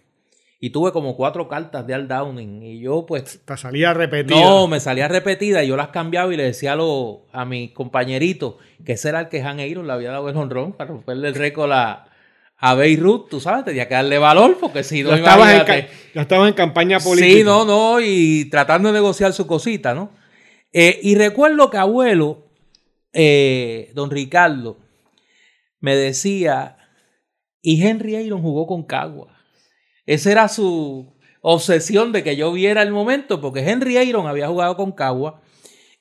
y tuve como cuatro cartas de Al Downing. Y yo, pues. Te salía repetida. No, me salía repetida y yo las cambiaba y le decía a, lo, a mis compañeritos que ese era el que Han Aaron le había dado el honrón para romperle el récord a, a Beirut, tú sabes, tenía que darle valor porque si no. Ya estabas, en, ya estabas en campaña política. Sí, no, no, y tratando de negociar su cosita, ¿no? Eh, y recuerdo que abuelo, eh, don Ricardo, me decía, y Henry Aaron jugó con Cagua. Esa era su obsesión de que yo viera el momento, porque Henry Aaron había jugado con Cagua.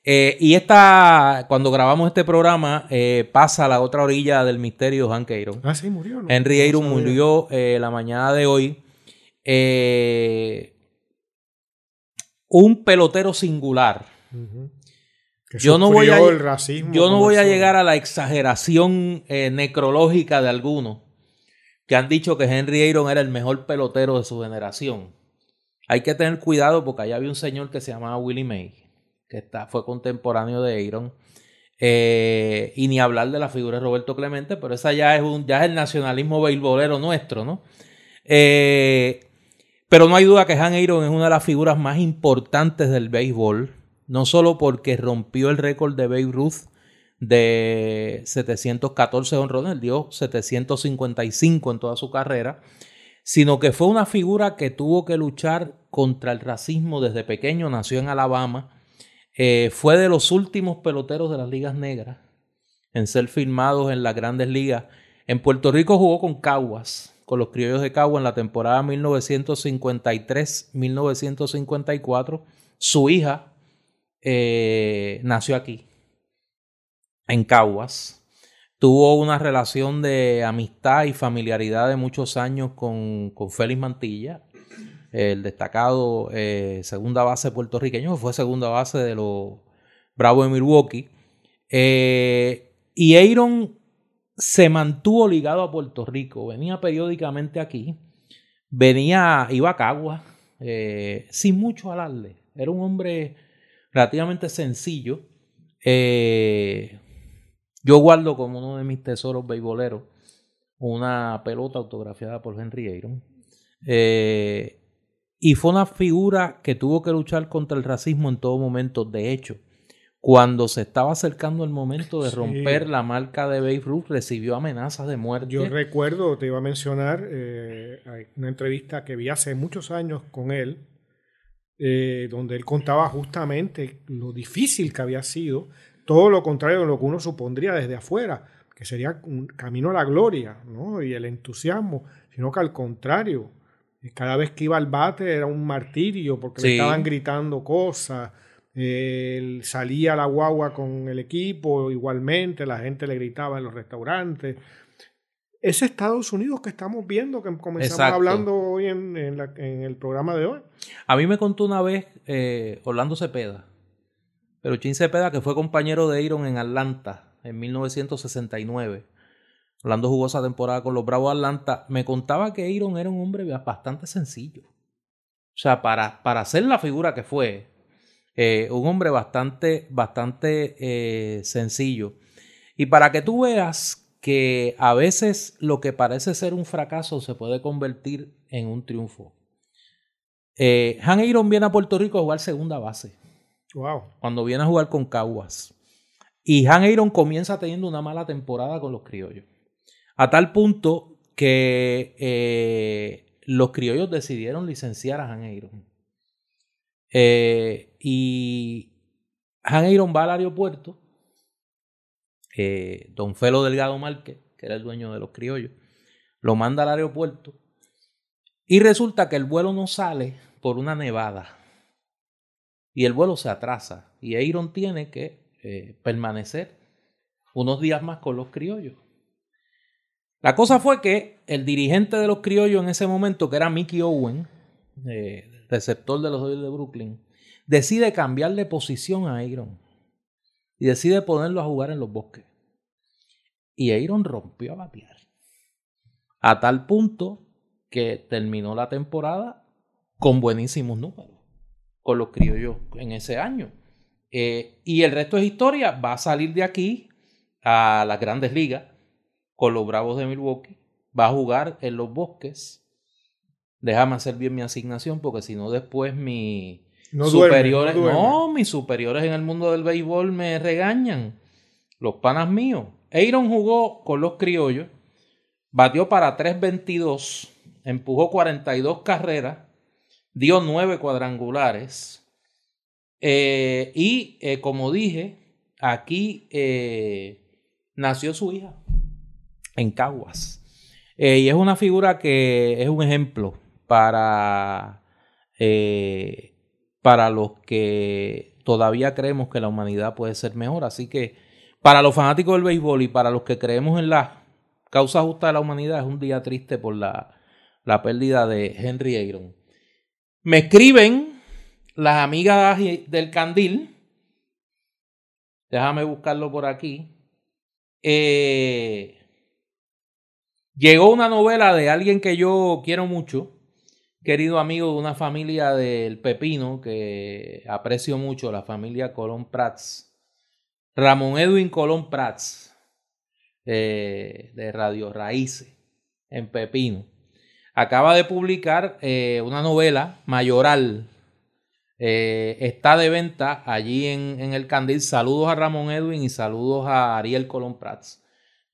Eh, y esta, cuando grabamos este programa, eh, pasa a la otra orilla del misterio de Hank Aaron. Ah, sí, murió. Henry Aaron murió eh, la mañana de hoy. un pelotero singular. Yo no voy a, yo no voy a llegar a la exageración necrológica de alguno que han dicho que Henry Aaron era el mejor pelotero de su generación. Hay que tener cuidado porque allá había un señor que se llamaba Willie May, que fue contemporáneo de Aaron. Eh, y ni hablar de la figura de Roberto Clemente, pero esa ya es, un, ya es el nacionalismo beisbolero nuestro, ¿no? Eh, pero no hay duda que Han Aaron es una de las figuras más importantes del béisbol, no solo porque rompió el récord de Babe Ruth de 714 honrones, él dio 755 en toda su carrera, sino que fue una figura que tuvo que luchar contra el racismo desde pequeño, nació en Alabama, eh, fue de los últimos peloteros de las ligas negras en ser firmados en las grandes ligas. En Puerto Rico jugó con Caguas, con los criollos de Caguas en la temporada 1953-1954. Su hija eh, nació aquí en Caguas. Tuvo una relación de amistad y familiaridad de muchos años con, con Félix Mantilla, el destacado eh, segunda base puertorriqueño, fue segunda base de los Bravos de Milwaukee. Eh, y Aaron se mantuvo ligado a Puerto Rico, venía periódicamente aquí, venía, iba a Caguas, eh, sin mucho alarde. Era un hombre relativamente sencillo. Yo guardo como uno de mis tesoros beisboleros una pelota autografiada por Henry Aaron. Eh, y fue una figura que tuvo que luchar contra el racismo en todo momento. De hecho, cuando se estaba acercando el momento de romper la marca de Babe Ruth, recibió amenazas de muerte. Yo recuerdo, te iba a mencionar, eh, una entrevista que vi hace muchos años con él, eh, donde él contaba justamente lo difícil que había sido todo lo contrario de lo que uno supondría desde afuera, que sería un camino a la gloria ¿no? y el entusiasmo, sino que al contrario, cada vez que iba al bate era un martirio porque le estaban gritando cosas. Él salía la guagua con el equipo igualmente, la gente le gritaba en los restaurantes. Ese Estados Unidos que estamos viendo, que comenzamos hablando hoy en, el programa de hoy. A mí me contó una vez eh, Orlando Cepeda, Pero Chin Cepeda, que fue compañero de Iron en Atlanta en 1969, hablando jugosa temporada con los Bravos de Atlanta, me contaba que Iron era un hombre bastante sencillo. O sea, para, para ser la figura que fue, eh, un hombre bastante, bastante eh, sencillo. Y para que tú veas que a veces lo que parece ser un fracaso se puede convertir en un triunfo. Eh, Han Iron viene a Puerto Rico a jugar segunda base. Cuando viene a jugar con Caguas. Y Han Aaron comienza teniendo una mala temporada con los criollos. A tal punto que eh, los criollos decidieron licenciar a Han Aaron. Eh, y Han Aaron va al aeropuerto. Eh, don Felo Delgado Márquez, que era el dueño de los criollos, lo manda al aeropuerto. Y resulta que el vuelo no sale por una nevada. Y el vuelo se atrasa. Y Aaron tiene que eh, permanecer unos días más con los criollos. La cosa fue que el dirigente de los criollos en ese momento, que era Mickey Owen, eh, receptor de los Dodgers de Brooklyn, decide cambiarle posición a Aaron y decide ponerlo a jugar en los bosques. Y Aaron rompió a batear. A tal punto que terminó la temporada con buenísimos números con los criollos en ese año. Eh, y el resto es historia. Va a salir de aquí a las grandes ligas con los Bravos de Milwaukee. Va a jugar en los bosques. Déjame hacer bien mi asignación porque si no después mi superiores, no, mis superiores en el mundo del béisbol me regañan. Los panas míos. Aaron jugó con los criollos, batió para 3.22, empujó 42 carreras, dio 9 cuadrangulares, eh, y eh, como dije, aquí eh, nació su hija en Caguas. y es una figura que es un ejemplo para, para los que todavía creemos que la humanidad puede ser mejor. Así que para los fanáticos del béisbol y para los que creemos en la causa justa de la humanidad es un día triste por la, la pérdida de Henry Aaron. Me escriben las amigas del candil, déjame buscarlo por aquí, eh, llegó una novela de alguien que yo quiero mucho, querido amigo de una familia del Pepino que aprecio mucho, la familia Colón Prats, Ramón Edwin Colón Prats, eh, de Radio Raíces, en Pepino. Acaba de publicar eh, una novela mayoral eh, está de venta allí en, el Candil. Saludos a Ramón Edwin y saludos a Ariel Colón Prats,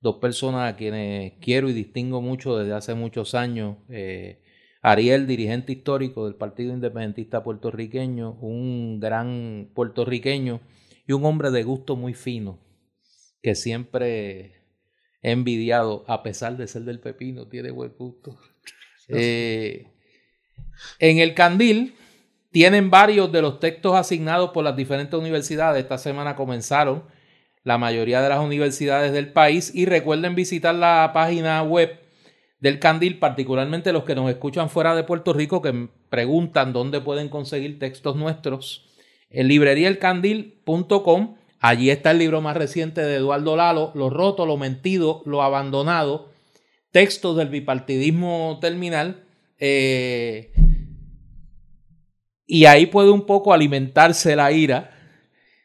dos personas a quienes quiero y distingo mucho desde hace muchos años. Eh, Ariel, dirigente histórico del Partido Independentista Puertorriqueño, un gran puertorriqueño y un hombre de gusto muy fino, que siempre he envidiado, a pesar de ser del pepino, tiene buen gusto. Eh, en el Candil tienen varios de los textos asignados por las diferentes universidades. Esta semana comenzaron la mayoría de las universidades del país y recuerden visitar la página web del Candil, particularmente los que nos escuchan fuera de Puerto Rico que preguntan dónde pueden conseguir textos nuestros. En libreriaelcandil.com, allí está el libro más reciente de Eduardo Lalo, Lo roto, lo mentido, lo abandonado, textos del bipartidismo terminal. Eh, y ahí puede un poco alimentarse la ira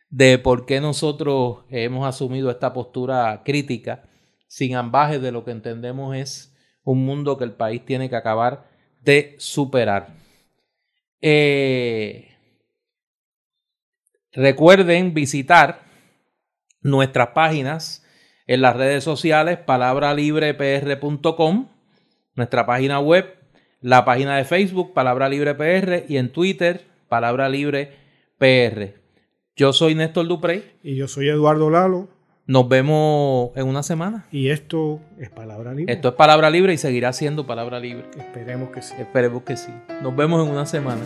de por qué nosotros hemos asumido esta postura crítica sin ambajes de lo que entendemos es un mundo que el país tiene que acabar de superar. Eh, recuerden visitar nuestras páginas en las redes sociales, palabralibrepr.com, nuestra página web la página de Facebook, Palabra Libre PR, y en Twitter, Palabra Libre PR. Yo soy Néstor Duprey. Y yo soy Eduardo Lalo. Nos vemos en una semana. Y esto es Palabra Libre. Esto es Palabra Libre y seguirá siendo Palabra Libre. Esperemos que sí. Esperemos que sí. Nos vemos en una semana.